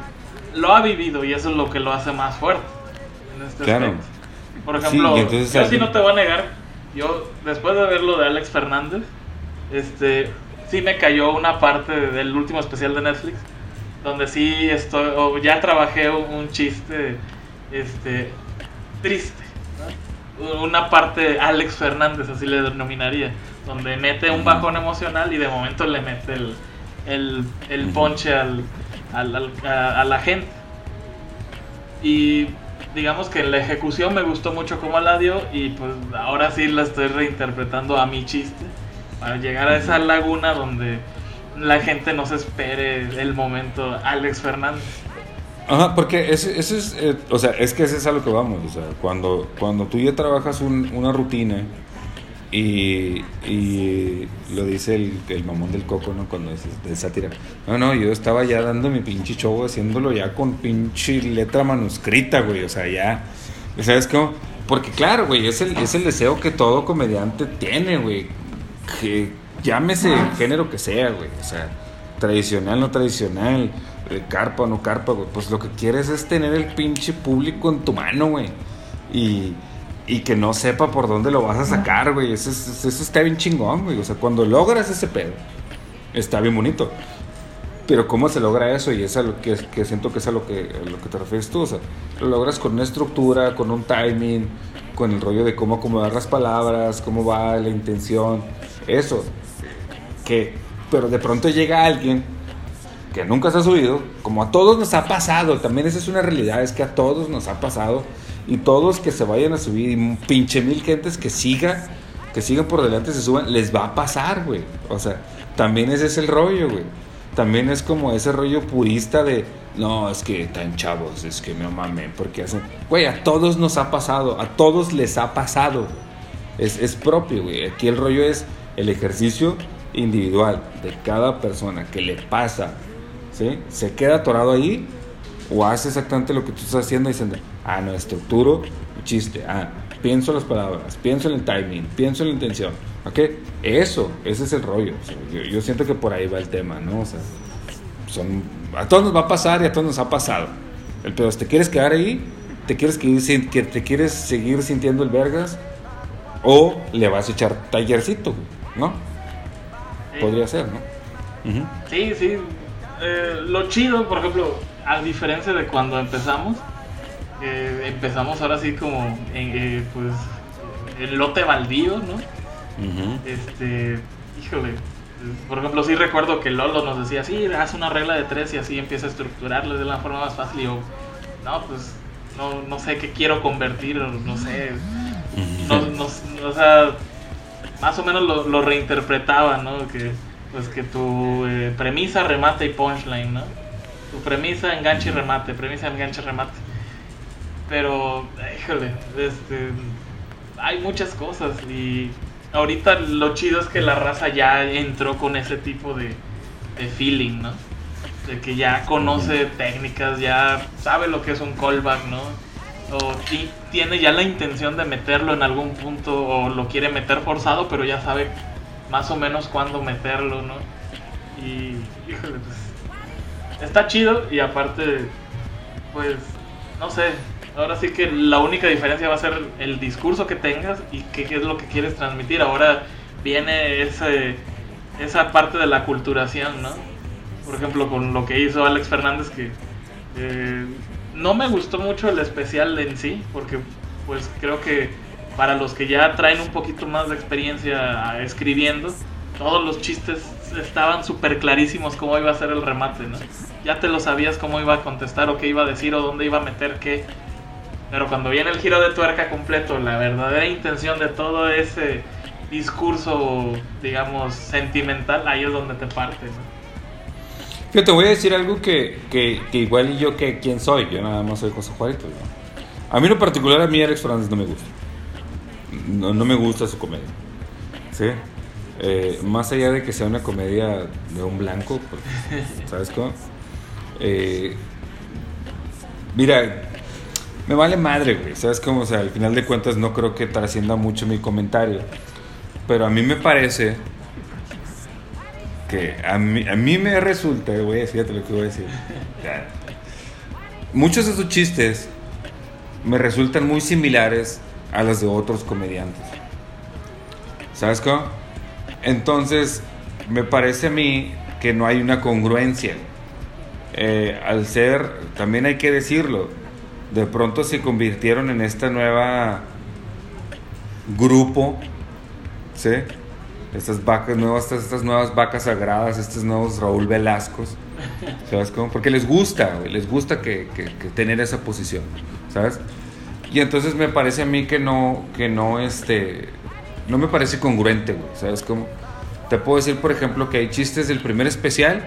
lo ha vivido y eso es lo que lo hace más fuerte en este claro. Por ejemplo, yo sí no te voy a negar, yo después de ver lo de Alex Fernández, este, sí me cayó una parte del último especial de Netflix, donde sí estoy, o ya trabajé un chiste, este, triste, una parte Alex Fernández, así le denominaría, donde mete un bajón emocional y de momento le mete el, el, el ponche al, al, a, la gente. Y digamos que en la ejecución me gustó mucho cómo la dio y pues ahora sí la estoy reinterpretando a mi chiste para llegar a esa laguna donde la gente no se espere el momento Alex Fernández. Ajá, porque ese, es, eh, o sea, es que ese es a lo que vamos, o sea, cuando, cuando tú ya trabajas una rutina y, y lo dice el, el, mamón del coco, ¿no? Cuando es de sátira. No, no, yo estaba ya dando mi pinche show, haciéndolo ya con pinche letra manuscrita, güey. O sea, ya. ¿Sabes cómo? Porque, claro, güey, es el, es el deseo que todo comediante tiene, güey. Que llámese el género que sea, güey. O sea, tradicional, no tradicional, eh, carpa o no carpa, güey. Pues lo que quieres es tener el pinche público en tu mano, güey. Y y que no sepa por dónde lo vas a sacar, güey. Eso, eso, está bien chingón, güey. O sea, cuando logras ese pedo, está bien bonito. Pero ¿cómo se logra eso? Y es a lo que, que siento que es a lo que, lo que te refieres tú. O sea, lo logras con una estructura, con un timing, con el rollo de cómo acomodar las palabras, cómo va la intención. Eso. Que, pero de pronto llega alguien que nunca se ha subido, como a todos nos ha pasado, también esa es una realidad, es que a todos nos ha pasado Y todos que se vayan a subir, y pinche mil gentes que siga, que sigan por delante, se suban, les va a pasar, güey. O sea, también ese es el rollo, güey. También es como ese rollo purista de, no, es que están chavos, es que me mamen, porque hacen... Güey, a todos nos ha pasado, a todos les ha pasado. Es, es propio, güey. Aquí el rollo es el ejercicio individual de cada persona que le pasa, ¿sí? Se queda atorado ahí o hace exactamente lo que tú estás haciendo diciendo, ah, no, estructuro, chiste, ah, pienso las palabras, pienso en el timing, pienso en la intención, ¿ok? Eso, ese es el rollo. yo, siento que por ahí va el tema, ¿no? O sea, son, a todos nos va a pasar y a todos nos ha pasado. El pedo ¿te quieres quedar ahí? ¿Te quieres, que, te quieres seguir sintiendo el vergas? ¿O le vas a echar tallercito, ¿no? Podría ser, ¿no? Sí, sí. Eh, lo chido, por ejemplo, a diferencia de cuando empezamos, eh, empezamos ahora sí como en, eh, pues, el lote baldío, ¿no? Este, híjole, por ejemplo, sí recuerdo que Lolo nos decía, sí, haz una regla de tres y así empieza a estructurarlo de la forma más fácil. Y yo, no, pues, no, no sé qué quiero convertir, no sé. No, o sea, más o menos lo, reinterpretaba, ¿no? Que, pues que tu eh, premisa, remate y punchline, ¿no? Tu premisa, enganche y remate, premisa, enganche, remate. Pero, híjole, este, hay muchas cosas y ahorita lo chido es que la raza ya entró con ese tipo de, de feeling, ¿no? De que ya conoce técnicas, ya sabe lo que es un callback, ¿no? O tiene ya la intención de meterlo en algún punto o lo quiere meter forzado, pero ya sabe más o menos cuándo meterlo, ¿no? Y, híjole, pues, está chido y aparte, pues, no sé, Ahora sí que la única diferencia va a ser el discurso que tengas y qué, es lo que quieres transmitir. Ahora viene ese, esa parte de la culturación, ¿no? Por ejemplo, con lo que hizo Alex Fernández, que eh, no me gustó mucho el especial en sí, porque pues creo que para los que ya traen un poquito más de experiencia escribiendo, todos los chistes estaban súper clarísimos cómo iba a ser el remate, ¿no? Ya te lo sabías cómo iba a contestar o qué iba a decir o dónde iba a meter qué. Pero cuando viene el giro de tuerca completo, la verdadera intención de todo ese discurso, digamos, sentimental, ahí es donde te parte. Yo te voy a decir algo que, que, igual yo que quién soy, yo nada más soy José Juárez. A mí en lo particular, a mí Alex Fernández no me gusta. No, no me gusta su comedia. ¿Sí? Eh, más allá de que sea una comedia de un blanco, ¿sabes cómo? Eh, mira, me vale madre, güey. ¿Sabes cómo? O sea, al final de cuentas no creo que trascienda mucho mi comentario. Pero a mí me parece que a mí, a mí me resulta, güey, fíjate lo que voy a decir. Muchos de sus chistes me resultan muy similares a los de otros comediantes. ¿Sabes cómo? Entonces, me parece a mí que no hay una congruencia. Eh, al ser, también hay que decirlo, de pronto se convirtieron en esta nueva grupo, ¿sí? Estas vacas nuevas, estas, nuevas vacas sagradas, estos nuevos Raúl Velascos, ¿sabes cómo? Porque les gusta, les gusta que, tener esa posición, ¿sabes? Y entonces me parece a mí que no, que no, este, no me parece congruente, güey, ¿sabes cómo? Te puedo decir, por ejemplo, que hay chistes del primer especial,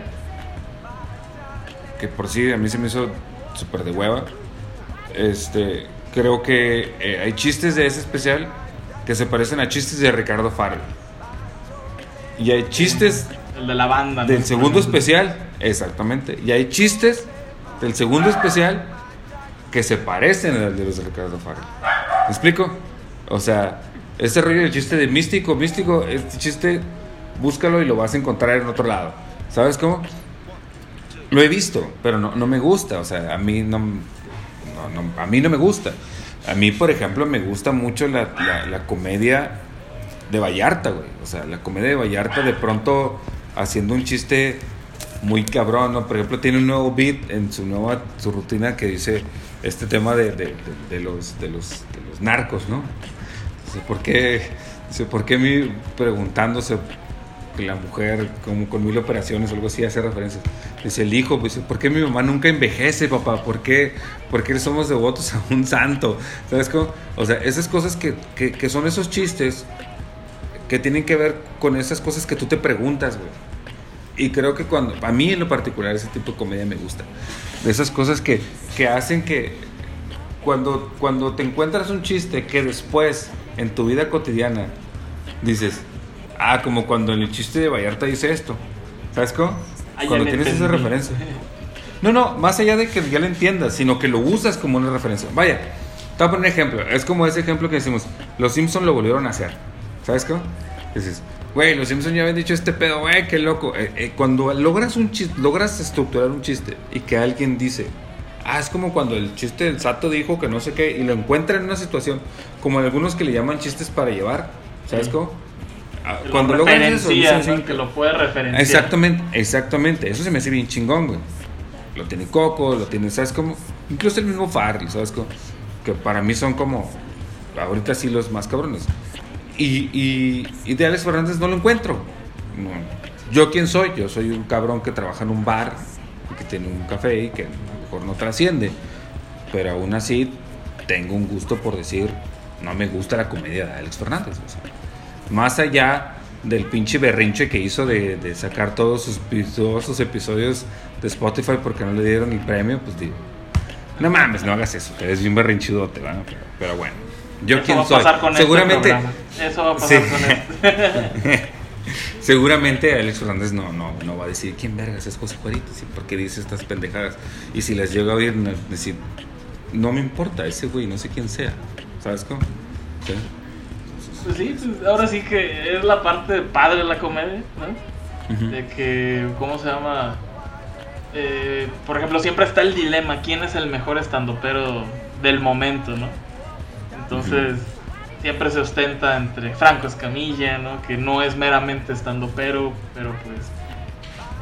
que por sí a mí se me hizo súper de hueva, este, creo que eh, hay chistes de ese especial que se parecen a chistes de Ricardo Farrell. Y hay chistes. El de la banda. Del segundo especial, exactamente. Y hay chistes del segundo especial que se parecen al de los de Ricardo Farrell. ¿Me explico? O sea, este rollo del chiste de místico, místico, este chiste, búscalo y lo vas a encontrar en otro lado. ¿Sabes cómo? Lo he visto, pero no, no me gusta. O sea, a mí no a mí no me gusta. A mí, por ejemplo, me gusta mucho la, comedia de Vallarta, güey. O sea, la comedia de Vallarta de pronto haciendo un chiste muy cabrón, ¿no? Por ejemplo, tiene un nuevo beat en su nueva su rutina que dice este tema de, los, de, los, narcos, ¿no? ¿por qué, ¿por qué mí preguntándose la mujer, como con mil operaciones o algo así, hace referencia. Dice el hijo, pues, ¿por qué mi mamá nunca envejece, papá? ¿Por qué, ¿Por qué somos devotos a un santo? ¿Sabes cómo? O sea, esas cosas que, que, que son esos chistes que tienen que ver con esas cosas que tú te preguntas, güey. Y creo que cuando, a mí en lo particular, ese tipo de comedia me gusta. De esas cosas que, que hacen que cuando, cuando te encuentras un chiste que después, en tu vida cotidiana, dices, ah, como cuando en el chiste de Vallarta dice esto. ¿Sabes cómo? Ah, cuando tienes esa referencia. No, no, más allá de que ya lo entiendas, sino que lo usas como una referencia. Vaya, te voy a poner un ejemplo. Es como ese ejemplo que decimos, los Simpsons lo volvieron a hacer. ¿Sabes cómo? Dices, güey, los Simpsons ya habían dicho este pedo, güey, qué loco. Eh, eh, cuando logras un chiste, logras estructurar un chiste y que alguien dice, ah, es como cuando el chiste del Sato dijo que no sé qué, y lo encuentra en una situación, como algunos que le llaman chistes para llevar, ¿sabes cómo? Ah, cuando logras eso, ¿no? que lo puede referenciar. Exactamente, exactamente. Eso se me hace bien chingón, güey. Lo tiene Coco, lo tiene, ¿sabes cómo? Incluso el mismo Farley, ¿sabes cómo? Que para mí son como, ahorita sí los más cabrones. Y, y, y de Alex Fernández no lo encuentro. Yo quién soy? Yo soy un cabrón que trabaja en un bar, que tiene un café y que a lo mejor no trasciende. Pero aún así tengo un gusto por decir, no me gusta la comedia de Alex Fernández. más allá del pinche berrinche que hizo de, sacar todos sus, todos sus episodios de Spotify porque no le dieron el premio, pues digo, no mames, no hagas eso, eres un berrinchudote, ¿verdad? pero bueno. Yo quién soy. Este Seguramente. Eso va a pasar con él. (laughs) Seguramente Alex Fernández no, no, no va a decir quién vergas es José Cuerito, ¿sí? porque dice estas pendejadas. Y si les llega a oír, decir, no me importa ese güey, no sé quién sea. ¿Sabes cómo? ¿Sí? Pues sí, pues ahora sí que es la parte padre de la comedia, ¿no? De que, ¿cómo se llama? Eh, por ejemplo, siempre está el dilema, ¿quién es el mejor estandopero del momento, no? Entonces, siempre se ostenta entre Franco Escamilla, ¿no? Que no es meramente estando pero, pero pues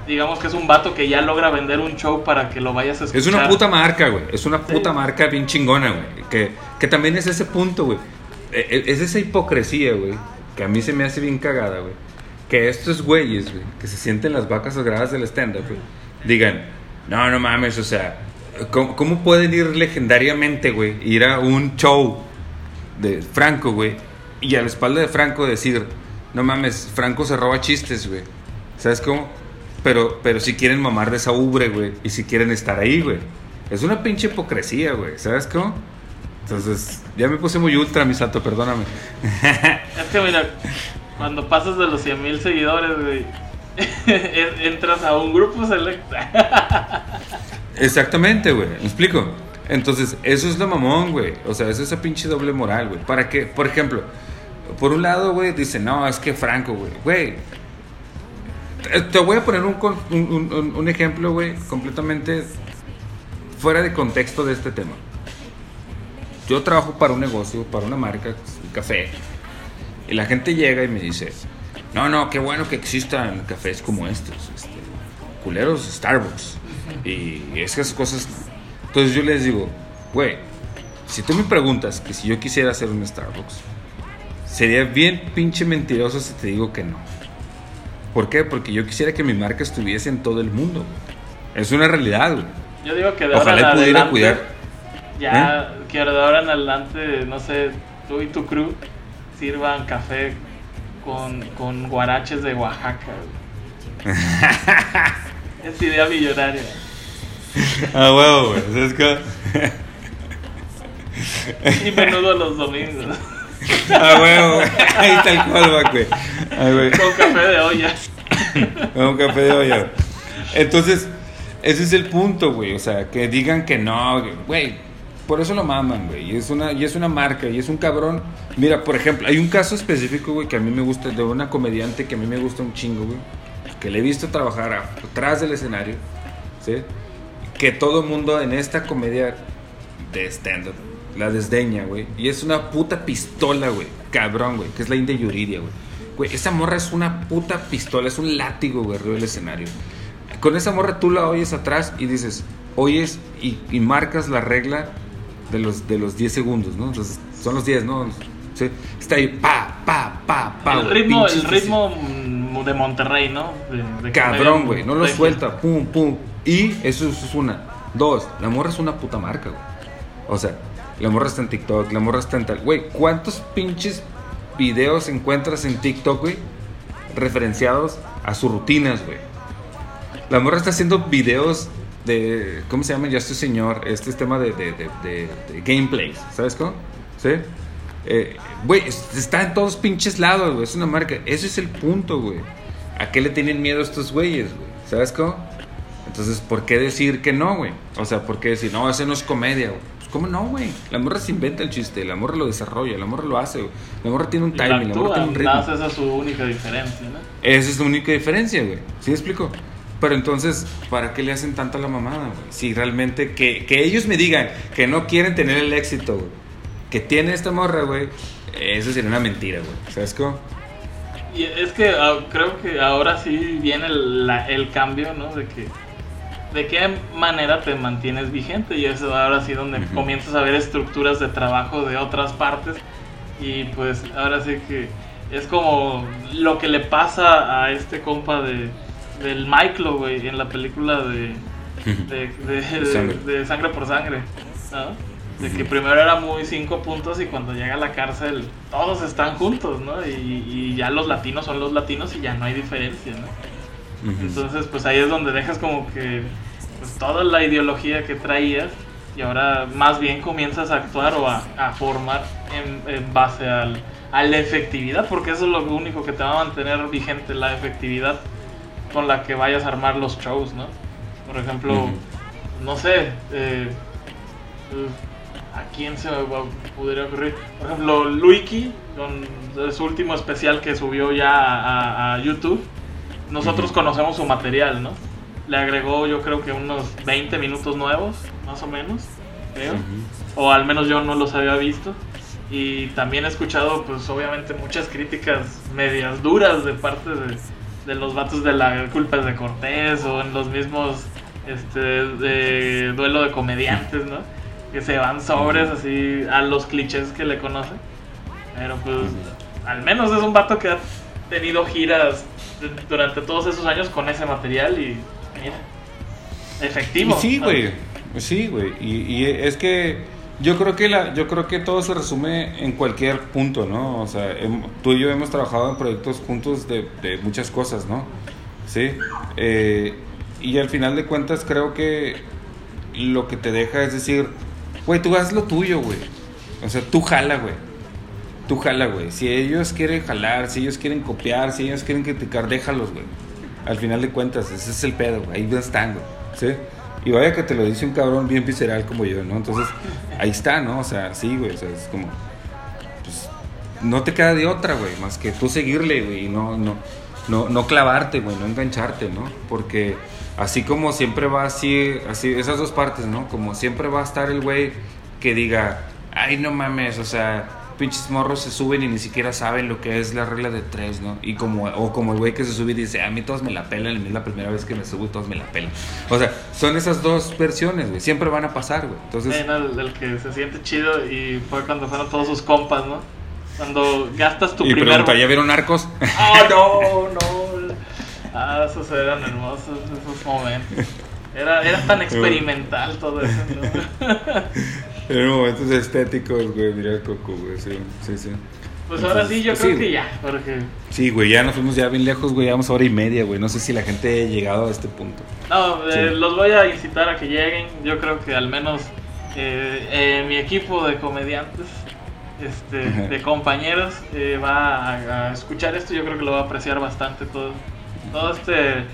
digamos que es un vato que ya logra vender un show para que lo vayas a escuchar. Es una puta marca, güey. Es una puta marca bien chingona, güey. Que, que también es ese punto, güey. E, e, es esa hipocresía, güey. Que a mí se me hace bien cagada, güey. Que estos güeyes, güey, que se sienten las vacas sagradas del stand-up, güey, digan, no, no mames, o sea, ¿cómo, ¿cómo pueden ir legendariamente, güey? Ir a un show de Franco, güey, y a la espalda de Franco decir, no mames, Franco se roba chistes, güey. ¿Sabes cómo? Pero, pero si quieren mamar de esa ubre, güey, y si quieren estar ahí, güey. Es una pinche hipocresía, güey. ¿Sabes cómo? Entonces, ya me puse muy ultra, mi santo, perdóname. (laughs) Es que mira, cuando pasas de los 100 mil seguidores, güey, (laughs) entras a un grupo selecta. (laughs) Exactamente, güey. ¿Me explico? Entonces, eso es lo mamón, güey. O sea, es esa pinche doble moral, güey. Para que, por ejemplo, por un lado, güey, dice, no, es que Franco, güey. Güey, te voy a poner un, un, un ejemplo, güey, completamente fuera de contexto de este tema. Yo trabajo para un negocio, para una marca, un café. Y la gente llega y me dice, no, no, qué bueno que existan cafés como estos. Este, culeros Starbucks. Y esas cosas entonces yo les digo, güey, si tú me preguntas que si yo quisiera hacer un Starbucks, sería bien pinche mentiroso si te digo que no. ¿Por qué? Porque yo quisiera que mi marca estuviese en todo el mundo. Es una realidad, güey. Yo digo que de ahora Ojalá en pudiera adelante, cuidar. Ya, ¿Eh? que de ahora en adelante, no sé, tú y tu crew sirvan café con, con guaraches de Oaxaca. (laughs) es idea millonaria. Ah, huevo, güey. Es que... (laughs) Y menudo los domingos. Ah, huevo, güey. Ahí está el callback, güey. Con café de olla. Con café de olla. Entonces, ese es el punto, güey. O sea, que digan que no, güey. Por eso lo maman, güey. Y es una, y es una marca, y es un cabrón. Mira, por ejemplo, hay un caso específico, güey, que a mí me gusta, de una comediante que a mí me gusta un chingo, güey. Que le he visto trabajar atrás del escenario, ¿sí? Que todo mundo en esta comedia de stand-up la desdeña, güey. Y es una puta pistola, güey. Cabrón, güey. Que es la India Yuridia, güey. Güey, esa morra es una puta pistola, es un látigo, güey, arriba del escenario. Con esa morra tú la oyes atrás y dices, oyes y, marcas la regla de los, de los 10 segundos, ¿no? Entonces, son los 10, ¿no? ¿Sí? Está ahí, pa, pa, pa, pa. El ritmo, el ritmo de Monterrey, ¿no? Cabrón, güey, no lo suelta, pum, pum. Y eso es una. Dos, la morra es una puta marca, güey. O sea, la morra está en TikTok, la morra está en tal. Güey, ¿cuántos pinches videos encuentras en TikTok, güey? Referenciados a sus rutinas, güey. La morra está haciendo videos de. ¿Cómo se llama? Ya este señor. Este es tema de, de, de, gameplays. ¿Sabes cómo? ¿Sí? Eh, güey, está en todos pinches lados, güey. Es una marca. Ese es el punto, güey. ¿A qué le tienen miedo estos güeyes, güey? ¿Sabes cómo? Entonces, ¿por qué decir que no, güey? O sea, ¿por qué decir, no, ese no es comedia, güey? Pues, ¿cómo no, güey? La morra se inventa el chiste, la morra lo desarrolla, la morra lo hace, güey. La morra tiene un timing, la, morra tiene un ritmo. Esa es su única diferencia, ¿no? Esa es la única diferencia, güey. ¿Sí me explico? Pero entonces, ¿para qué le hacen tanta la mamada, güey? Si realmente, que, que ellos me digan que no quieren tener el éxito, güey que tiene esta morra, güey, eso sería una mentira, güey. ¿Sabes cómo? Y es que ah, creo que ahora sí viene el, el cambio, ¿no? De que de qué manera te mantienes vigente y eso ahora sí donde comienzas a ver estructuras de trabajo de otras partes y pues ahora sí que es como lo que le pasa a este compa de del Michael, güey, en la película de (laughs) de, de, sangre por sangre, ¿no? De que primero era muy cinco puntos y cuando llega a la cárcel todos están juntos, ¿no? Y, ya los latinos son los latinos y ya no hay diferencia, ¿no? Entonces, pues ahí es donde dejas como que pues, toda la ideología que traías y ahora más bien comienzas a actuar o a, formar en, base al, a la efectividad, porque eso es lo único que te va a mantener vigente, la efectividad con la que vayas a armar los shows, ¿no? Por ejemplo, no sé, eh, ¿A quién se podría ocurrir? Por ejemplo, Luiki, con su último especial que subió ya a, YouTube. Nosotros conocemos su material, ¿no? Le agregó yo creo que unos 20 minutos nuevos, más o menos, creo. O al menos yo no los había visto. Y también he escuchado, pues obviamente, muchas críticas medias duras de parte de, de los vatos de la culpa de Cortés o en los mismos este, de duelo de comediantes, ¿no? que se van sobres así a los clichés que le conocen. Pero pues al menos es un vato que ha tenido giras durante todos esos años con ese material y mira, efectivo. sí, güey. Sí, güey. Y, es que yo creo que la, yo creo que todo se resume en cualquier punto, ¿no? O sea, tú y yo hemos trabajado en proyectos juntos de, de muchas cosas, ¿no? Sí. Eh, y al final de cuentas creo que lo que te deja es decir, Güey, tú haz lo tuyo, güey. O sea, tú jala, güey. Tú jala, güey. Si ellos quieren jalar, si ellos quieren copiar, si ellos quieren criticar, déjalos, güey. Al final de cuentas, ese es el pedo, güey. Ahí están, güey. ¿Sí? Y vaya que te lo dice un cabrón bien visceral como yo, ¿no? Entonces, ahí está, ¿no? O sea, sí, güey. O sea, es como. Pues, no te queda de otra, güey, más que tú seguirle, güey, y no, no, no, no clavarte, güey, no engancharte, ¿no? Porque así como siempre va así, así, esas dos partes, ¿no? Como siempre va a estar el güey que diga, ay, no mames, o sea, pinches morros se suben y ni siquiera saben lo que es la regla de tres, ¿no? Y como, o como el güey que se sube y dice, a mí todos me la pelan, a mí es la primera vez que me subo y todos me la pelan. O sea, son esas dos versiones, güey, siempre van a pasar, güey. Entonces... el, que se siente chido y fue cuando fueron todos sus compas, ¿no? Cuando gastas tu y primer... pregunta, ¿ya vieron arcos? Ah, (laughs) no, no. Ah, esos eran hermosos, esos momentos. Era, era tan experimental todo eso, ¿no? (laughs) Eran momentos estéticos, güey, mira Coco, güey, sí, sí, sí. Pues ahora sí, yo creo que ya, porque... Sí, güey, ya nos fuimos ya bien lejos, güey, llevamos hora y media, güey, no sé si la gente ha llegado a este punto. No, eh, los voy a incitar a que lleguen, yo creo que al menos eh, eh, mi equipo de comediantes, este, de compañeros, va a, a, escuchar esto, yo creo que lo va a apreciar bastante todo todo este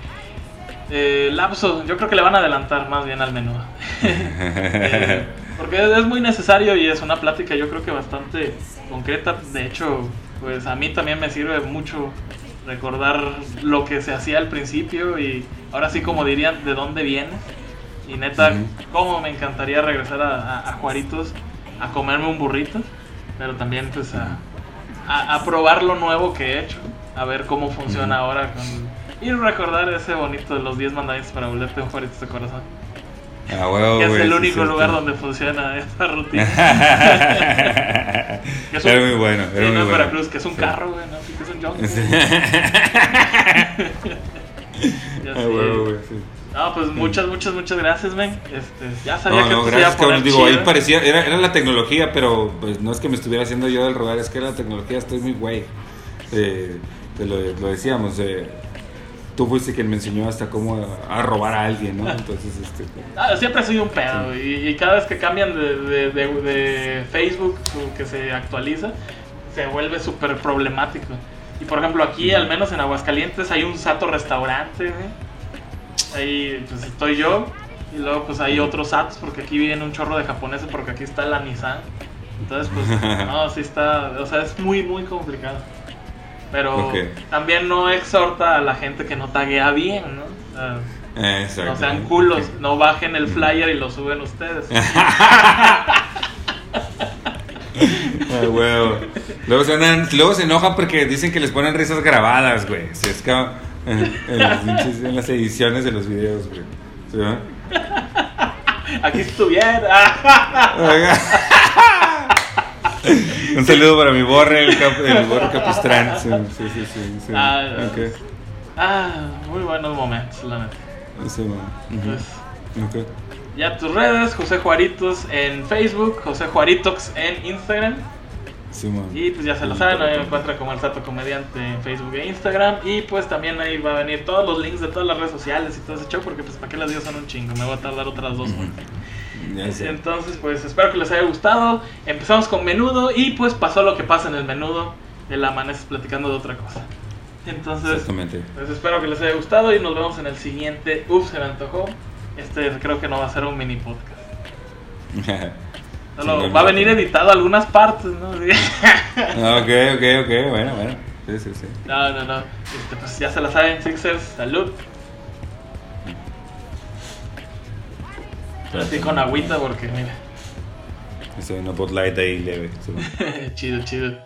eh, lapso, yo creo que le van a adelantar más bien al menú. (laughs) Eh, porque es muy necesario y es una plática yo creo que bastante concreta. De hecho, pues a mí también me sirve mucho recordar lo que se hacía al principio y ahora sí como dirían, de dónde viene. Y neta, cómo me encantaría regresar a, Juaritos a comerme un burrito, pero también pues a, a, probar lo nuevo que he hecho, a ver cómo funciona ahora con y recordar ese bonito de los 10 mandamientos para volverte un jueguito de corazón. Ah, huevo, que es güey, el sí, único cierto. lugar donde funciona esta rutina. (laughs) Que es un- era muy bueno, Sí, era no muy en bueno. Veracruz, que es un Sí. carro, güey, ¿no? Sí, que es un. Sí. (laughs) Ya Ah, huevo, güey, sí. No, pues muchas, muchas, muchas gracias, men. Este, ya sabía No, que no, iba a gracias, poner. Digo, ahí chido. parecía, era, era la tecnología, pero pues no es que me estuviera haciendo yo del rogar, es que era la tecnología, estoy muy güey. Eh, te lo, lo decíamos, eh, tú fuiste quien me enseñó hasta cómo a, a robar a alguien, ¿no? Entonces, este. Ah, siempre sido un pedo, y, y cada vez que cambian de, de, de- de Facebook, que se actualiza, se vuelve súper problemático. Y por ejemplo, aquí, al menos en Aguascalientes, hay un Sato restaurante, güey. Ahí pues estoy yo, y luego pues hay otros Satos, porque aquí viven un chorro de japoneses, porque aquí está la Nissan. Entonces, pues, (laughs) no, sí está, o sea, es muy, muy complicado. Pero también no exhorta a la gente que no taguea bien, ¿no? O sea, exacto. no sean culos, no bajen el flyer y lo suben ustedes. (laughs) Ah, huevo. Luego se, andan- luego se enojan porque dicen que les ponen risas grabadas, güey. Si es que en, las, en las ediciones de los videos, güey. ¿Sí, va? Aquí estuviera. (laughs) (laughs) Un saludo para mi borre, el, cap- el borre capistrán. Sí, sí, sí. sí, sí. Ah, Ok. Ah, muy buenos momentos, la neta. Sí, man. Ujú. Pues, Ok. ya tus redes, José Juaritos en Facebook, José Juaritox en Instagram. Sí. Y pues ya se lo saben, ahí me encuentran como el Sato Comediante en Facebook e Instagram. Y pues también ahí va a venir todos los links de todas las redes sociales y todo ese show, porque pues para qué las digo son un chingo, me voy a tardar otras dos horas. Entonces, pues espero que les haya gustado. Empezamos con menudo y pues pasó lo que pasa en el menudo. El amaneces platicando de otra cosa. Entonces, Exactamente. pues espero que les haya gustado y nos vemos en el siguiente. Uf, se me antojó. Este creo que no va a ser un mini podcast. (laughs) Solo va a venir editado algunas partes, ¿no? Ah, ok, ok, ok. Bueno, bueno. Sí, sí, sí. No, no, no. Este, pues ya se la saben, Sixers. Salud. Así con agüita porque, mira. Ese una Bud Light ahí leve. (laughs) chido, chido.